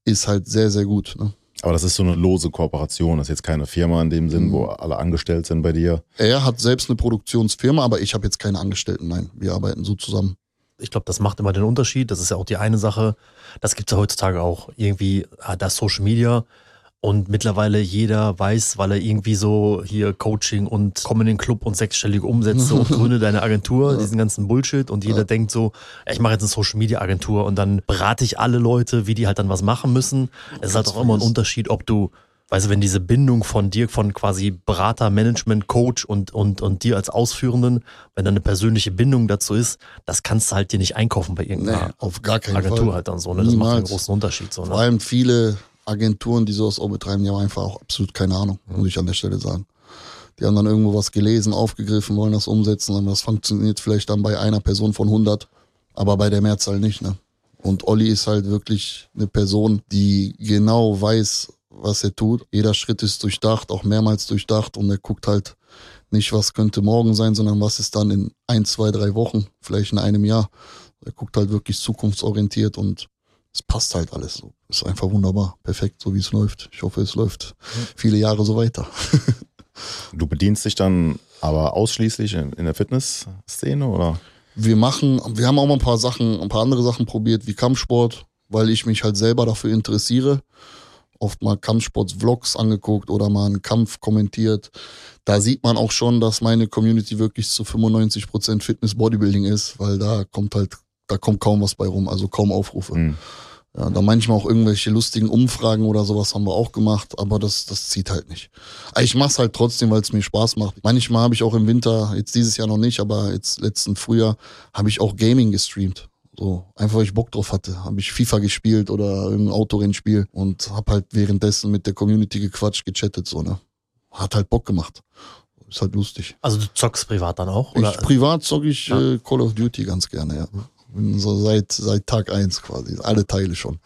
ist halt sehr, sehr gut. Ne? Aber das ist so eine lose Kooperation. Das ist jetzt keine Firma in dem Sinn, Mhm. wo alle angestellt sind bei dir. Er hat selbst eine Produktionsfirma, aber ich habe jetzt keine Angestellten, nein. Wir arbeiten so zusammen. Ich glaube, das macht immer den Unterschied. Das ist ja auch die eine Sache. Das gibt es ja heutzutage auch. Irgendwie, ah, das Social Media. Und mittlerweile jeder weiß, weil er irgendwie so hier Coaching und komm in den Club und sechsstellige Umsätze und gründe deine Agentur, diesen ganzen Bullshit. Und jeder Ja. denkt so, ich mache jetzt eine Social Media Agentur und dann berate ich alle Leute, wie die halt dann was machen müssen. Es ist halt auch immer ein. Unterschied, ob du Weißt du, wenn diese Bindung von dir, von quasi Berater, Management, Coach und, und, und dir als Ausführenden, wenn da eine persönliche Bindung dazu ist, das kannst du halt dir nicht einkaufen bei Nee, irgendeiner auf gar keinen Agentur Fall. halt dann so. Ne? Das macht einen Niemals. großen Unterschied. So, Vor ne? allem viele Agenturen, die sowas auch betreiben, die haben einfach auch absolut keine Ahnung, muss ich an der Stelle sagen. Die haben dann irgendwo was gelesen, aufgegriffen, wollen das umsetzen, aber das funktioniert vielleicht dann bei einer Person von 100, aber bei der Mehrzahl nicht. Ne? Und Olli ist halt wirklich eine Person, die genau weiß, was er tut. Jeder Schritt ist durchdacht, auch mehrmals durchdacht und er guckt halt nicht, was könnte morgen sein, sondern was ist dann in ein, zwei, drei Wochen, vielleicht in einem Jahr. Er guckt halt wirklich zukunftsorientiert und es passt halt alles so. Ist einfach wunderbar, perfekt, so wie es läuft. Ich hoffe, es läuft viele Jahre so weiter. Du bedienst dich dann aber ausschließlich in, in der Fitnessszene oder? Wir machen, wir haben auch mal ein paar Sachen, ein paar andere Sachen probiert, wie Kampfsport, weil ich mich halt selber dafür interessiere. Oft mal Kampfsports-Vlogs angeguckt oder mal einen Kampf kommentiert. Da sieht man auch schon, dass meine Community wirklich zu 95% Fitness-Bodybuilding ist, weil da kommt halt, da kommt kaum was bei rum, also kaum Aufrufe. Hm. Ja, da manchmal auch irgendwelche lustigen Umfragen oder sowas haben wir auch gemacht, aber das, das zieht halt nicht. Ich mach's halt trotzdem, weil es mir Spaß macht. Manchmal habe ich auch im Winter, jetzt dieses Jahr noch nicht, aber jetzt letzten Frühjahr, habe ich auch Gaming gestreamt. So, einfach weil ich Bock drauf hatte. Habe ich FIFA gespielt oder irgendein Autorennspiel und habe halt währenddessen mit der Community gequatscht, gechattet, so, ne. Hat halt Bock gemacht. Ist halt lustig. Also du zockst privat dann auch? Oder? Ich, privat zocke ich Ja. äh, Call of Duty ganz gerne, ja. Bin so seit, seit Tag eins quasi. Alle Teile schon.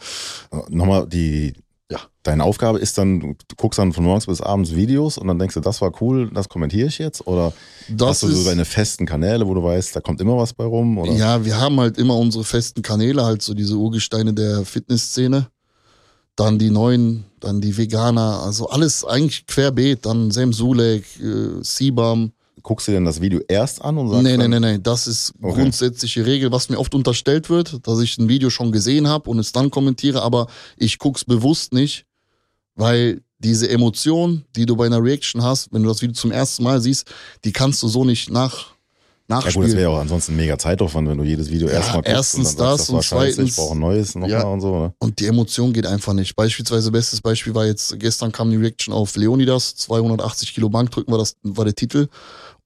Nochmal, die, Ja. deine Aufgabe ist dann, du guckst dann von morgens bis abends Videos und dann denkst du, das war cool, das kommentiere ich jetzt? Oder Das hast du so deine festen Kanäle, wo du weißt, da kommt immer was bei rum? Oder? ja, wir haben halt immer unsere festen Kanäle, halt so diese Urgesteine der Fitnessszene. Dann die neuen, dann die Veganer, also alles eigentlich querbeet. Dann Sam Sulek, äh, Sibam, guckst du denn das Video erst an und sagst Nee, nee, nee, nee. Das ist Okay. grundsätzliche Regel, was mir oft unterstellt wird, dass ich ein Video schon gesehen habe und es dann kommentiere, aber ich guck's bewusst nicht, weil diese Emotion, die du bei einer Reaction hast, wenn du das Video zum ersten Mal siehst, die kannst du so nicht nach, Ja gut, das wäre ja auch ansonsten mega Zeitaufwand, wenn du jedes Video Ja, erstmal guckst erstens und dann sagst, das das war und scheiße, ich zweitens- brauche ein neues nochmal Ja. und so. Ne? Und die Emotion geht einfach nicht. Beispielsweise, bestes Beispiel war jetzt, gestern kam die Reaction auf Leonidas, 280 Kilo Bankdrücken war das, war der Titel.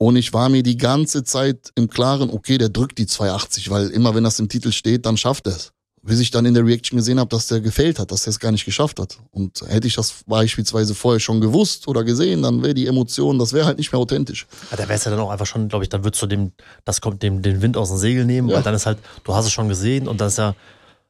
Und ich war mir die ganze Zeit im Klaren, okay, der drückt die 280, weil immer wenn das im Titel steht, dann schafft er es. Bis ich dann in der Reaction gesehen habe, dass der gefällt hat, dass er es gar nicht geschafft hat. Und hätte ich das beispielsweise vorher schon gewusst oder gesehen, dann wäre die Emotion, das wäre halt nicht mehr authentisch. Ja, da wäre es ja dann auch einfach schon, glaube ich, dann würdest du dem, das kommt dem den Wind aus dem Segel nehmen, Ja. weil dann ist halt, du hast es schon gesehen und dann ist ja,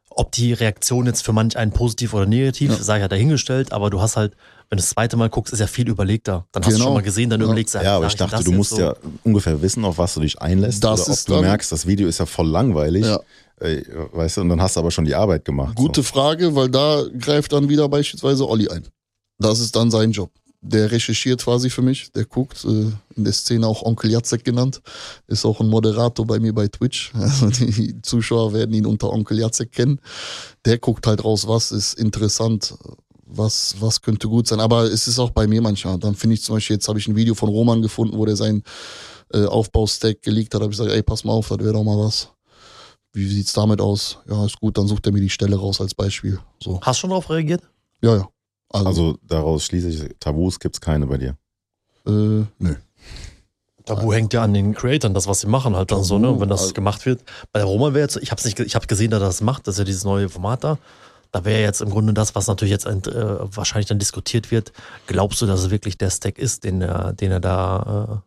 ob die Reaktion jetzt für manch einen positiv oder negativ, Ja. sei ja dahingestellt, aber du hast halt, wenn du das zweite Mal guckst, ist ja viel überlegter. Dann hast du Genau. schon mal gesehen, dann Ja. überlegst du, Ja, aber ich dachte, du musst so? ja ungefähr wissen, auf was du dich einlässt. Das oder ob ist du merkst, das Video ist ja voll langweilig. Ja. Äh, weißt du, und dann hast du aber schon die Arbeit gemacht. Gute So. Frage, weil da greift dann wieder beispielsweise Olli ein. Das ist dann sein Job. Der recherchiert quasi für mich, der guckt, äh, in der Szene auch Onkel Jacek genannt, ist auch ein Moderator bei mir bei Twitch. Also die Zuschauer werden ihn unter Onkel Jacek kennen. Der guckt halt raus, was ist interessant, was, was könnte gut sein. Aber es ist auch bei mir manchmal. Dann finde ich zum Beispiel, jetzt habe ich ein Video von Roman gefunden, wo der sein äh, Aufbaustack geleakt hat. habe ich gesagt, ey, pass mal auf, das wäre doch mal was. Wie sieht's damit aus? Ja, ist gut, dann sucht er mir die Stelle raus als Beispiel. So. Hast du schon darauf reagiert? Ja, ja. Also, Also daraus schließe ich, Tabus gibt's keine bei dir. äh, nö. Tabu hängt ja an den Creatoren, das, was sie machen, halt dann so, ne? Und wenn das also- gemacht wird. Bei der Roman wäre jetzt, ich habe nicht, ich habe gesehen, dass er das macht, das ist ja dieses neue Format da. Da wäre jetzt im Grunde das, was natürlich jetzt äh, wahrscheinlich dann diskutiert wird. Glaubst du, dass es wirklich der Stack ist, den er, den er da,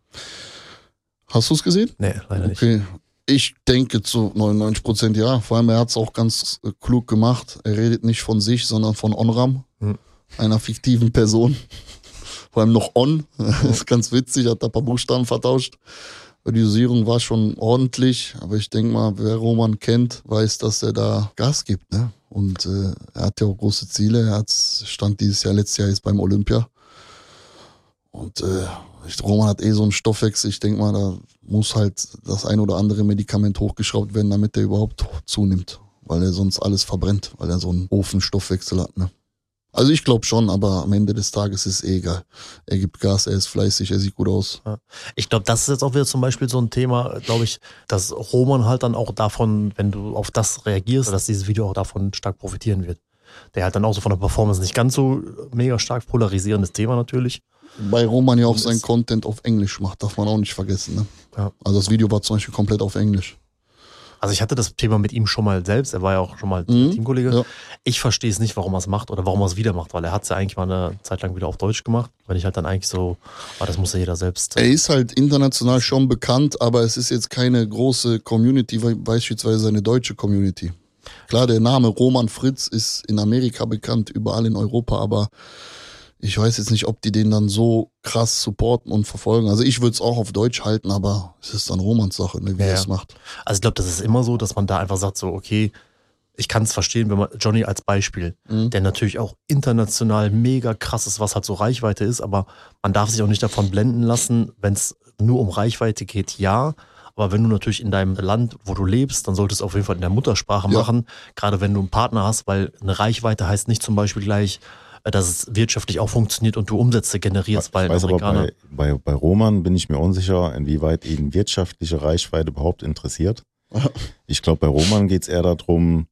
Hast du es gesehen? äh, nee, leider nicht. Okay. Ich denke zu 99 Prozent ja. Vor allem, er hat es auch ganz äh, klug gemacht. Er redet nicht von sich, sondern von Onram, Hm. einer fiktiven Person. Vor allem noch On. Das ist ganz witzig, hat da ein paar Buchstaben vertauscht. Die Dosierung war schon ordentlich, aber ich denke mal, wer Roman kennt, weiß, dass er da Gas gibt. Ne? Und äh, er hat ja auch große Ziele. Er hat, stand dieses Jahr, letztes Jahr jetzt beim Olympia. Und äh, Roman hat eh so einen Stoffwechsel. Ich denke mal, da muss halt das ein oder andere Medikament hochgeschraubt werden, damit er überhaupt zunimmt. Weil er sonst alles verbrennt, weil er so einen Ofenstoffwechsel hat. Ne? Also ich glaube schon, aber am Ende des Tages ist es eh egal. Er gibt Gas, er ist fleißig, er sieht gut aus. Ich glaube, das ist jetzt auch wieder zum Beispiel so ein Thema, glaube ich, dass Roman halt dann auch davon, wenn du auf das reagierst, dass dieses Video auch davon stark profitieren wird. Der halt dann auch so von der Performance nicht ganz so mega stark polarisierendes Thema natürlich. Bei Roman ja auch sein Content auf Englisch macht, darf man auch nicht vergessen. Ne? Ja. Also das Video war zum Beispiel komplett auf Englisch. Also ich hatte das Thema mit ihm schon mal selbst, er war ja auch schon mal Mhm, Teamkollege. ja. Ich verstehe es nicht, warum er es macht oder warum er es wieder macht, weil er hat es ja eigentlich mal eine Zeit lang wieder auf Deutsch gemacht. Wenn ich halt dann eigentlich so, aber das muss ja jeder selbst. Er ist halt international schon bekannt, aber es ist jetzt keine große Community, beispielsweise eine deutsche Community. Klar, der Name Roman Fritz ist in Amerika bekannt, überall in Europa, aber ich weiß jetzt nicht, ob die den dann so krass supporten und verfolgen. Also ich würde es auch auf Deutsch halten, aber es ist dann Romans Sache, ne, wie Ja, er es macht. Also ich glaube, das ist immer so, dass man da einfach sagt, so, okay, ich kann es verstehen, wenn man Johnny als Beispiel, Mhm. der natürlich auch international mega krass ist, was halt so Reichweite ist, aber man darf sich auch nicht davon blenden lassen, wenn es nur um Reichweite geht, ja. Aber wenn du natürlich in deinem Land, wo du lebst, dann solltest du auf jeden Fall in der Muttersprache Ja. machen. Gerade wenn du einen Partner hast, weil eine Reichweite heißt nicht zum Beispiel gleich, dass es wirtschaftlich auch funktioniert und du Umsätze generierst, weil weiß aber, bei, bei, bei Roman bin ich mir unsicher, inwieweit ihn wirtschaftliche Reichweite überhaupt interessiert. Ich glaube, bei Roman geht es eher darum,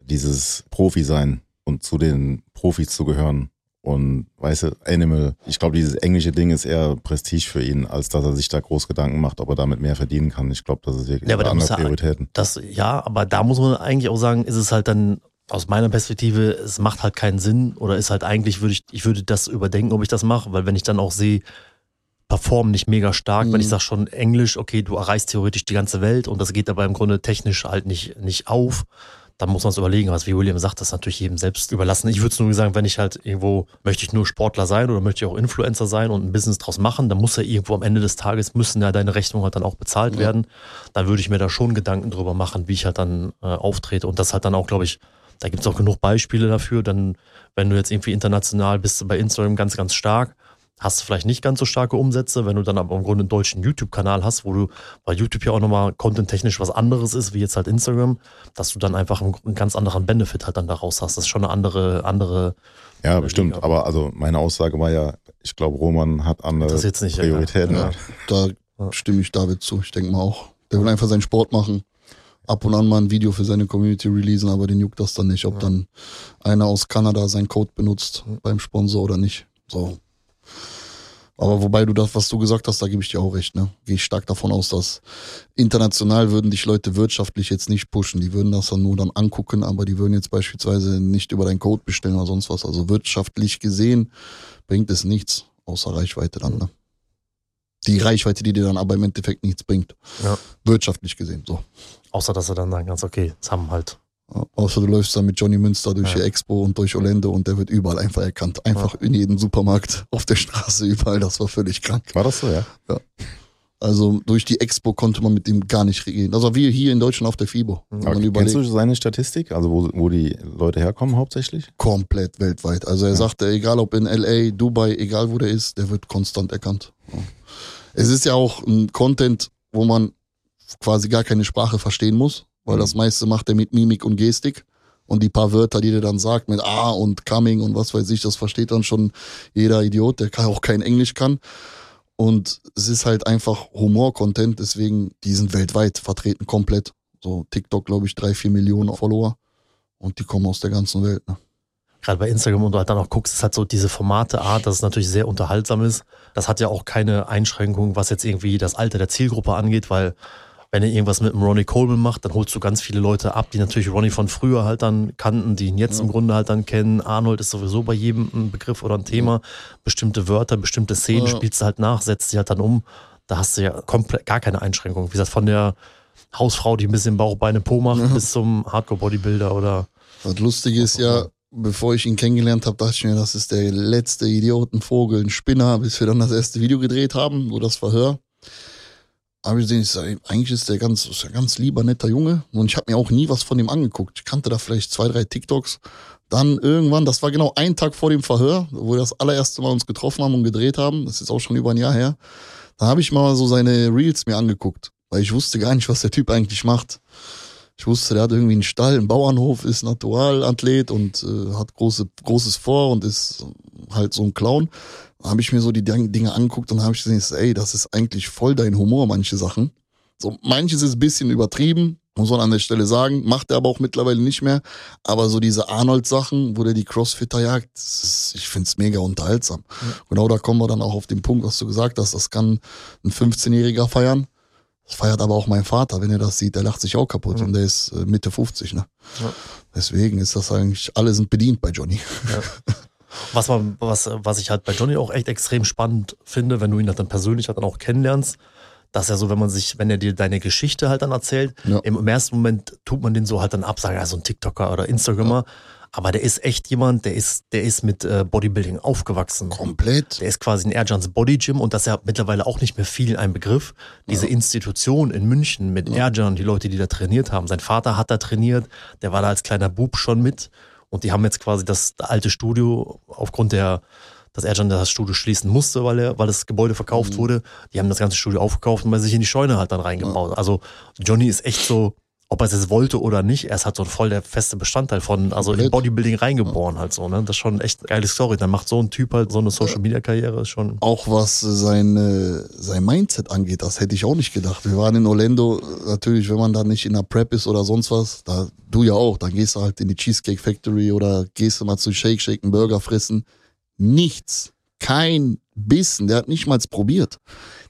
dieses Profi sein und zu den Profis zu gehören. Und weißt du, Animal, ich glaube, dieses englische Ding ist eher Prestige für ihn, als dass er sich da groß Gedanken macht, ob er damit mehr verdienen kann. Ich glaube, das ist wirklich Ja, aber andere er- Prioritäten. Das, ja, aber da muss man eigentlich auch sagen, ist es halt dann aus meiner Perspektive, es macht halt keinen Sinn oder ist halt eigentlich, würde ich, ich würde das überdenken, ob ich das mache, weil wenn ich dann auch sehe, performen nicht mega stark, Mhm. wenn ich sage schon Englisch, okay, du erreichst theoretisch die ganze Welt und das geht aber im Grunde technisch halt nicht, nicht auf, dann muss man es überlegen, was wie William sagt, das ist natürlich jedem selbst überlassen. Ich würde es nur sagen, wenn ich halt irgendwo, möchte ich nur Sportler sein oder möchte ich auch Influencer sein und ein Business draus machen, dann muss ja irgendwo am Ende des Tages, müssen ja deine Rechnungen halt dann auch bezahlt Ja. werden. Dann würde ich mir da schon Gedanken drüber machen, wie ich halt dann äh, auftrete und das halt dann auch, glaube ich, da gibt es auch genug Beispiele dafür, dann, wenn du jetzt irgendwie international bist bei Instagram ganz, ganz stark, hast du vielleicht nicht ganz so starke Umsätze, wenn du dann aber im Grunde einen deutschen YouTube-Kanal hast, wo du bei YouTube ja auch nochmal content-technisch was anderes ist, wie jetzt halt Instagram, dass du dann einfach einen, ganz anderen Benefit halt dann daraus hast. Das ist schon eine andere, andere. Ja, bestimmt. Liga. Aber also meine Aussage war ja, ich glaube, Roman hat andere nicht, Prioritäten. Ja, da stimme ich David zu. Ich denke mal auch. Der will einfach seinen Sport machen ab und an mal ein Video für seine Community releasen, aber den juckt das dann nicht, ob ja. dann einer aus Kanada seinen Code benutzt beim Sponsor oder nicht. So. Aber wobei du das, was du gesagt hast, da gebe ich dir auch recht, ne? Gehe ich stark davon aus, dass international würden dich Leute wirtschaftlich jetzt nicht pushen. Die würden das dann nur dann angucken, aber die würden jetzt beispielsweise nicht über deinen Code bestellen oder sonst was. Also wirtschaftlich gesehen bringt es nichts, außer Reichweite dann, ne? Die Reichweite, die dir dann aber im Endeffekt nichts bringt. Ja. Wirtschaftlich gesehen, so. Außer, dass er dann sagen kannst, okay, haben halt Außer du läufst dann mit Johnny Münster durch ja. die Expo und durch Orlando und der wird überall einfach erkannt. Einfach ja. in jedem Supermarkt, auf der Straße, überall. Das war völlig krank. War das so, ja? Ja. Also durch die Expo konnte man mit ihm gar nicht reden. Also wie hier in Deutschland auf der FIBO. Aber kennst du seine Statistik? Also wo, wo die Leute herkommen hauptsächlich? Komplett weltweit. Also er ja. sagte, egal ob in LA, Dubai, egal wo der ist, der wird konstant erkannt. Es ist ja auch ein Content, wo man quasi gar keine Sprache verstehen muss weil das meiste macht er mit Mimik und Gestik. Und die paar Wörter, die der dann sagt mit ah und coming und was weiß ich, das versteht dann schon jeder Idiot, der auch kein Englisch kann. Und es ist halt einfach Humor-Content, deswegen, die sind weltweit vertreten, komplett. So TikTok, glaube ich, drei, vier Millionen Follower. Und die kommen aus der ganzen Welt. Ne? Gerade bei Instagram und du halt dann auch guckst, ist halt so diese Formate-Art, dass es natürlich sehr unterhaltsam ist. Das hat ja auch keine Einschränkung, was jetzt irgendwie das Alter der Zielgruppe angeht, weil wenn er irgendwas mit dem Ronnie Coleman macht, dann holst du ganz viele Leute ab, die natürlich Ronnie von früher halt dann kannten, die ihn jetzt ja. im Grunde halt dann kennen. Arnold ist sowieso bei jedem ein Begriff oder ein Thema. Ja. Bestimmte Wörter, bestimmte Szenen ja. spielst du halt nach, setzt sie halt dann um. Da hast du ja komplett gar keine Einschränkung. Wie gesagt, von der Hausfrau, die ein bisschen Bauch, Beine, Po macht, bis zum Hardcore-Bodybuilder oder. Das Lustige ist ja, bevor ich ihn kennengelernt habe, dachte ich mir, das ist der letzte Idiotenvogel, ein Spinner, bis wir dann das erste Video gedreht haben, wo das Verhör habe ich gesehen, eigentlich ist der ganz, ist der ganz lieber, netter Junge. Und ich habe mir auch nie was von ihm angeguckt. Ich kannte da vielleicht zwei, drei TikToks. Dann irgendwann, das war genau ein Tag vor dem Verhör, wo wir das allererste Mal uns getroffen haben und gedreht haben. Das ist jetzt auch schon über ein Jahr her. Da habe ich mal so seine Reels mir angeguckt, weil ich wusste gar nicht, was der Typ eigentlich macht. Ich wusste, der hat irgendwie einen Stall, einen Bauernhof, ist Naturalathlet und äh, hat große, großes Vor und ist halt so ein Clown habe ich mir so die Dinge angeguckt und habe ich gesehen, ey, das ist eigentlich voll dein Humor, manche Sachen. So, manches ist ein bisschen übertrieben, muss man an der Stelle sagen, macht er aber auch mittlerweile nicht mehr. Aber so diese Arnold-Sachen, wo der die Crossfitter jagt, ist, ich find's mega unterhaltsam. Ja. Genau da kommen wir dann auch auf den Punkt, was du gesagt hast. Das kann ein 15-Jähriger feiern. Das feiert aber auch mein Vater, wenn er das sieht, der lacht sich auch kaputt ja. und der ist äh, Mitte 50, ne? Ja. Deswegen ist das eigentlich, alle sind bedient bei Johnny. Was, man, was, was ich halt bei Johnny auch echt extrem spannend finde, wenn du ihn halt dann persönlich halt dann auch kennenlernst, dass er so, wenn man sich, wenn er dir deine Geschichte halt dann erzählt, ja. im, ersten Moment tut man den so halt dann ab, sagen, ja, so ein TikToker oder Instagrammer. Ja. Aber der ist echt jemand, der ist, der ist mit äh, Bodybuilding aufgewachsen. Komplett. Der ist quasi ein Erjans Body Gym und das ist ja mittlerweile auch nicht mehr viel ein Begriff. Diese ja. Institution in München mit ja. Erjan, die Leute, die da trainiert haben. Sein Vater hat da trainiert, der war da als kleiner Bub schon mit. Und die haben jetzt quasi das alte Studio aufgrund der, dass Erjan das Studio schließen musste, weil er, weil das Gebäude verkauft mhm. wurde. Die haben das ganze Studio aufgekauft und bei sich in die Scheune halt dann reingebaut. Ja. Also Johnny ist echt so, ob er es wollte oder nicht, er ist halt so voll der feste Bestandteil von, also in Bodybuilding reingeboren halt so, ne? Das ist schon echt eine geile Story. Dann macht so ein Typ halt so eine Social Media Karriere schon. Auch was sein, äh, sein Mindset angeht, das hätte ich auch nicht gedacht. Wir waren in Orlando, natürlich, wenn man da nicht in der Prep ist oder sonst was, da, du ja auch, dann gehst du halt in die Cheesecake Factory oder gehst du mal zu Shake Shake einen Burger fressen. Nichts. Kein Bissen. Der hat nicht mal probiert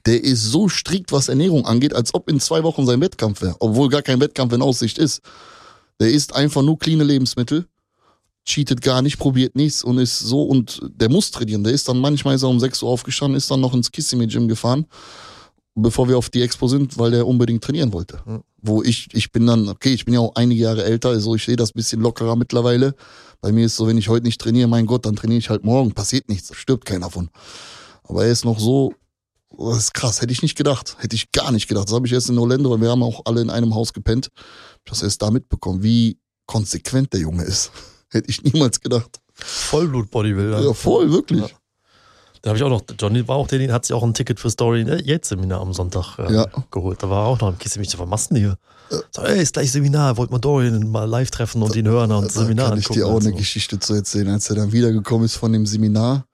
der ist so strikt, was Ernährung angeht, als ob in zwei Wochen sein Wettkampf wäre, obwohl gar kein Wettkampf in Aussicht ist. Der isst einfach nur cleane Lebensmittel, cheatet gar nicht, probiert nichts und ist so und der muss trainieren. Der ist dann manchmal ist er um 6 Uhr aufgestanden, ist dann noch ins Kissimmee Gym gefahren, bevor wir auf die Expo sind, weil der unbedingt trainieren wollte. Mhm. Wo ich, ich bin dann, okay, ich bin ja auch einige Jahre älter, also ich sehe das bisschen lockerer mittlerweile. Bei mir ist so, wenn ich heute nicht trainiere, mein Gott, dann trainiere ich halt morgen, passiert nichts, stirbt keiner von. Aber er ist noch so das ist krass, hätte ich nicht gedacht. Hätte ich gar nicht gedacht. Das habe ich erst in Orlando, weil wir haben auch alle in einem Haus gepennt. Ich habe erst da mitbekommen, wie konsequent der Junge ist. hätte ich niemals gedacht. Vollblut-Bodybuilder. Ja, voll, wirklich. Ja. Da habe ich auch noch, Johnny war auch der, hat sich auch ein Ticket für Story jetzt Seminar am Sonntag äh, Ja. geholt. Da war er auch noch im Kiste, mich zu vermassen hier. So, ey, ist gleich Seminar, wollt mal Dorian mal live treffen und ihn hören und Da Seminar kann ich dir auch und eine. Geschichte zu erzählen, als er dann wiedergekommen ist von dem Seminar.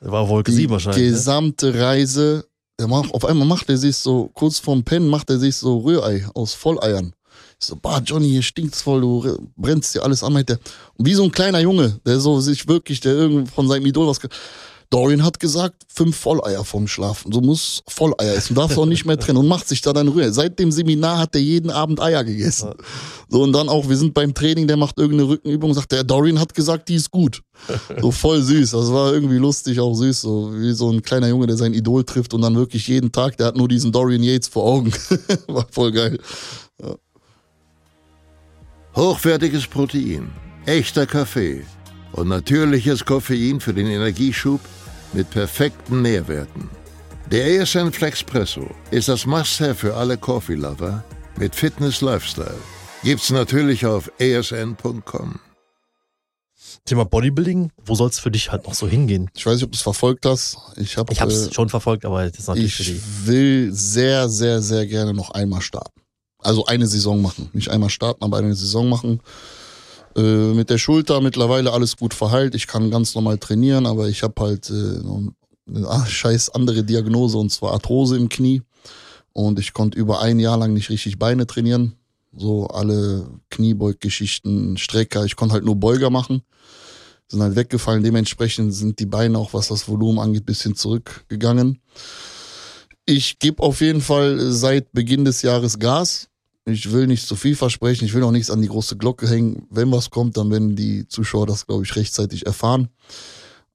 War Wolke Die 7 wahrscheinlich. Ne? gesamte Reise, der macht, auf einmal macht er sich so, kurz vorm Pennen macht er sich so Rührei aus Volleiern. Ich so, bah, Johnny, hier stinkt's voll, du brennst dir alles an, meint der. Und wie so ein kleiner Junge, der so sich wirklich, der irgend von seinem Idol was. Dorian hat gesagt, fünf Volleier vom Schlafen. So muss Volleier essen, darfst auch nicht mehr trennen und macht sich da dann Rührei. Seit dem Seminar hat er jeden Abend Eier gegessen. So, und dann auch, wir sind beim Training, der macht irgendeine Rückenübung, sagt der, Dorian hat gesagt, die ist gut. So voll süß. Das war irgendwie lustig, auch süß. So wie so ein kleiner Junge, der sein Idol trifft und dann wirklich jeden Tag, der hat nur diesen Dorian Yates vor Augen. war voll geil. Hochwertiges Protein, echter Kaffee und natürliches Koffein für den Energieschub mit perfekten Nährwerten. Der ESN Flexpresso ist das Must-Have für alle Coffee-Lover mit Fitness-Lifestyle. Gibt's natürlich auf esn.com. Thema Bodybuilding, wo soll es für dich halt noch so hingehen? Ich weiß nicht, ob du es verfolgt hast. Ich habe Ich es äh, schon verfolgt, aber das ist natürlich für ich will sehr, sehr, sehr gerne noch einmal starten. Also eine Saison machen. Nicht einmal starten, aber eine Saison machen. Äh, mit der Schulter mittlerweile alles gut verheilt. Ich kann ganz normal trainieren, aber ich habe halt äh, eine ah, scheiß andere Diagnose und zwar Arthrose im Knie. Und ich konnte über ein Jahr lang nicht richtig Beine trainieren. So alle Kniebeuggeschichten, Strecker. Ich konnte halt nur Beuger machen. Sind halt weggefallen. Dementsprechend sind die Beine auch, was das Volumen angeht, bisschen zurückgegangen. Ich gebe auf jeden Fall seit Beginn des Jahres Gas. Ich will nicht zu viel versprechen. Ich will auch nichts an die große Glocke hängen. Wenn was kommt, dann werden die Zuschauer das, glaube ich, rechtzeitig erfahren.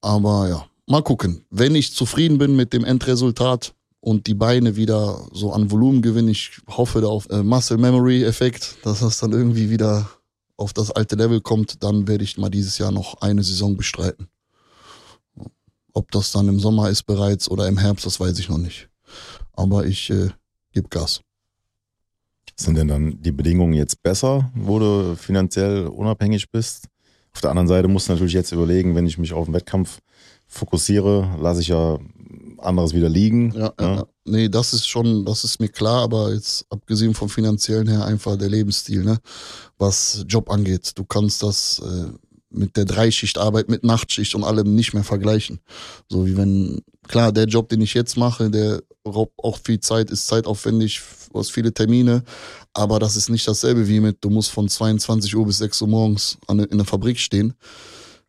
Aber ja, mal gucken. Wenn ich zufrieden bin mit dem Endresultat und die Beine wieder so an Volumen gewinnen, ich hoffe da auf äh, Muscle Memory Effekt, dass das dann irgendwie wieder auf das alte Level kommt, dann werde ich mal dieses Jahr noch eine Saison bestreiten. Ob das dann im Sommer ist bereits oder im Herbst, das weiß ich noch nicht. Aber ich äh, gebe Gas. Sind denn dann die Bedingungen jetzt besser, wo du finanziell unabhängig bist? Auf der anderen Seite musst du natürlich jetzt überlegen, wenn ich mich auf den Wettkampf fokussiere, lasse ich ja anderes wieder liegen. Ja, ja. ja. Nee, das ist schon, das ist mir klar, aber jetzt abgesehen vom finanziellen her einfach der Lebensstil, ne? Was Job angeht. Du kannst das äh, mit der Dreischichtarbeit, mit Nachtschicht und allem nicht mehr vergleichen. So wie wenn, klar, der Job, den ich jetzt mache, der raubt auch viel Zeit, ist zeitaufwendig, du hast viele Termine, aber das ist nicht dasselbe wie mit, du musst von 22 Uhr bis 6 Uhr morgens an, in der Fabrik stehen,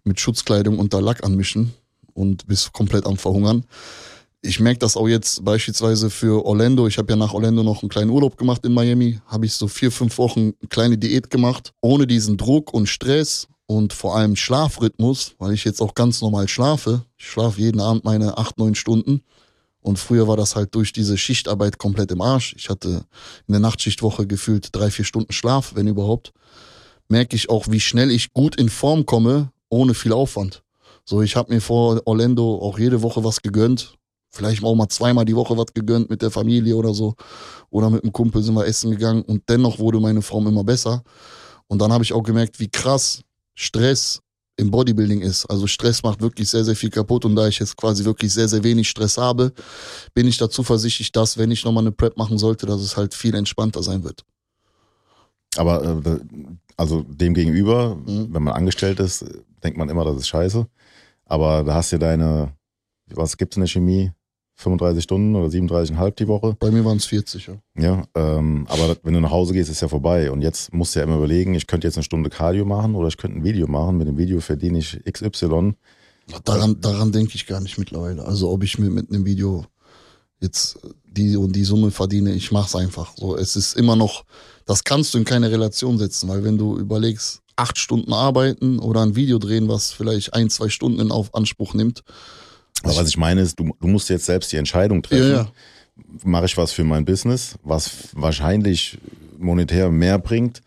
mit Schutzkleidung und da Lack anmischen und bist komplett am Verhungern ich merke das auch jetzt beispielsweise für Orlando. Ich habe ja nach Orlando noch einen kleinen Urlaub gemacht in Miami. Habe ich so vier, fünf Wochen eine kleine Diät gemacht, ohne diesen Druck und Stress und vor allem Schlafrhythmus, weil ich jetzt auch ganz normal schlafe. Ich schlafe jeden Abend meine acht, neun Stunden. Und früher war das halt durch diese Schichtarbeit komplett im Arsch. Ich hatte in der Nachtschichtwoche gefühlt drei, vier Stunden Schlaf, wenn überhaupt. Merke ich auch, wie schnell ich gut in Form komme, ohne viel Aufwand. So, ich habe mir vor Orlando auch jede Woche was gegönnt vielleicht auch mal zweimal die Woche was gegönnt mit der Familie oder so. Oder mit einem Kumpel sind wir essen gegangen und dennoch wurde meine Form immer besser. Und dann habe ich auch gemerkt, wie krass Stress im Bodybuilding ist. Also Stress macht wirklich sehr, sehr viel kaputt. Und da ich jetzt quasi wirklich sehr, sehr wenig Stress habe, bin ich dazu versichert, dass, wenn ich nochmal eine Prep machen sollte, dass es halt viel entspannter sein wird. Aber äh, also dem gegenüber, Mhm. wenn man angestellt ist, denkt man immer, das ist scheiße. Aber da hast du deine, was gibt's in der Chemie? 35 Stunden oder 37,5 die Woche. Bei mir waren es 40, ja. Ja, ähm, aber wenn du nach Hause gehst, ist ja vorbei. Und jetzt musst du ja immer überlegen, ich könnte jetzt eine Stunde Cardio machen oder ich könnte ein Video machen. Mit dem Video verdiene ich XY. Daran, daran denke ich gar nicht mittlerweile. Also ob ich mir mit einem Video jetzt die und die Summe verdiene, ich mach's einfach. So, es ist immer noch, das kannst du in keine Relation setzen, weil wenn du überlegst, acht Stunden arbeiten oder ein Video drehen, was vielleicht ein, zwei Stunden in auf Anspruch nimmt. Aber was ich meine ist, du, du musst jetzt selbst die Entscheidung treffen. Ja, ja. Mache ich was für mein Business, was wahrscheinlich monetär mehr bringt,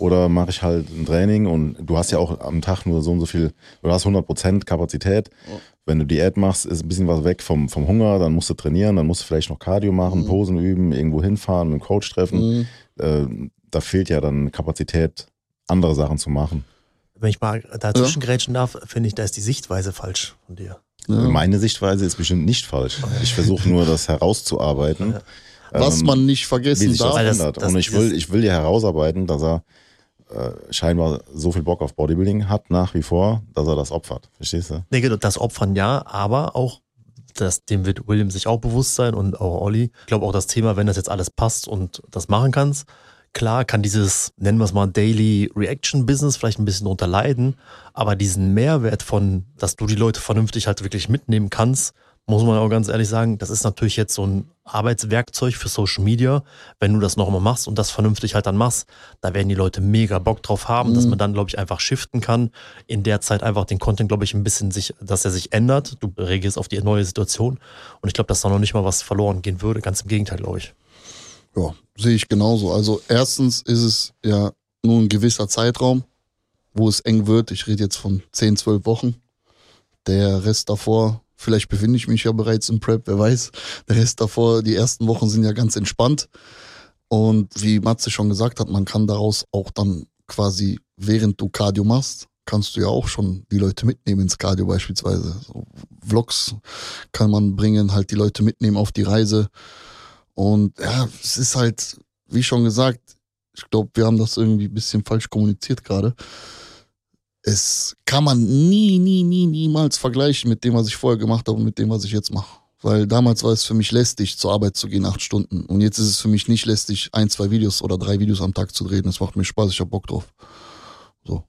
oder mache ich halt ein Training und du hast ja auch am Tag nur so und so viel, du hast 100% Kapazität. Wenn du Diät machst, ist ein bisschen was weg vom, vom Hunger, dann musst du trainieren, dann musst du vielleicht noch Cardio machen, Posen üben, irgendwo hinfahren, mit dem Coach treffen. Mhm. Äh, da fehlt ja dann Kapazität, andere Sachen zu machen. Wenn ich mal dazwischen grätschen darf, finde ich, da ist die Sichtweise falsch von dir. Ja. Meine Sichtweise ist bestimmt nicht falsch. Ich versuche nur, das herauszuarbeiten. Was ähm, man nicht vergessen darf. Das- das- und ich will, ich will ja herausarbeiten, dass er äh, scheinbar so viel Bock auf Bodybuilding hat nach wie vor, dass er das opfert. Verstehst du? Nee, genau, das Opfern ja, aber auch, das, dem wird William sich auch bewusst sein und auch Olli. Ich glaube auch das Thema, wenn das jetzt alles passt und das machen kannst, klar kann dieses, nennen wir es mal, Daily Reaction Business vielleicht ein bisschen darunter leiden, aber diesen Mehrwert von, dass du die Leute vernünftig halt wirklich mitnehmen kannst, muss man auch ganz ehrlich sagen, das ist natürlich jetzt so ein Arbeitswerkzeug für Social Media. Wenn du das nochmal machst und das vernünftig halt dann machst, da werden die Leute mega Bock drauf haben, dass Mhm. man dann, glaube ich, einfach shiften kann. In der Zeit einfach den Content, glaube ich, ein bisschen sich, dass er sich ändert. Du reagierst auf die neue Situation. Und ich glaube, dass da noch nicht mal was verloren gehen würde. Ganz im Gegenteil, glaube ich. Ja, sehe ich genauso. Also erstens ist es ja nur ein gewisser Zeitraum, wo es eng wird. Ich rede jetzt von 10, 12 Wochen. Der Rest davor, vielleicht befinde ich mich ja bereits im Prep, wer weiß. Der Rest davor, die ersten Wochen sind ja ganz entspannt. Und wie Matze schon gesagt hat, man kann daraus auch dann quasi, während du Cardio machst, kannst du ja auch schon die Leute mitnehmen ins Cardio beispielsweise. So Vlogs kann man bringen, halt die Leute mitnehmen auf die Reise. Und ja, es ist halt, wie schon gesagt, ich glaube, wir haben das irgendwie ein bisschen falsch kommuniziert gerade. Es kann man nie, nie, nie, niemals vergleichen mit dem, was ich vorher gemacht habe und mit dem, was ich jetzt mache. Weil damals war es für mich lästig, zur Arbeit zu gehen, acht Stunden. Und jetzt ist es für mich nicht lästig, ein, zwei Videos oder drei Videos am Tag zu drehen. Das macht mir Spaß, ich habe Bock drauf. So.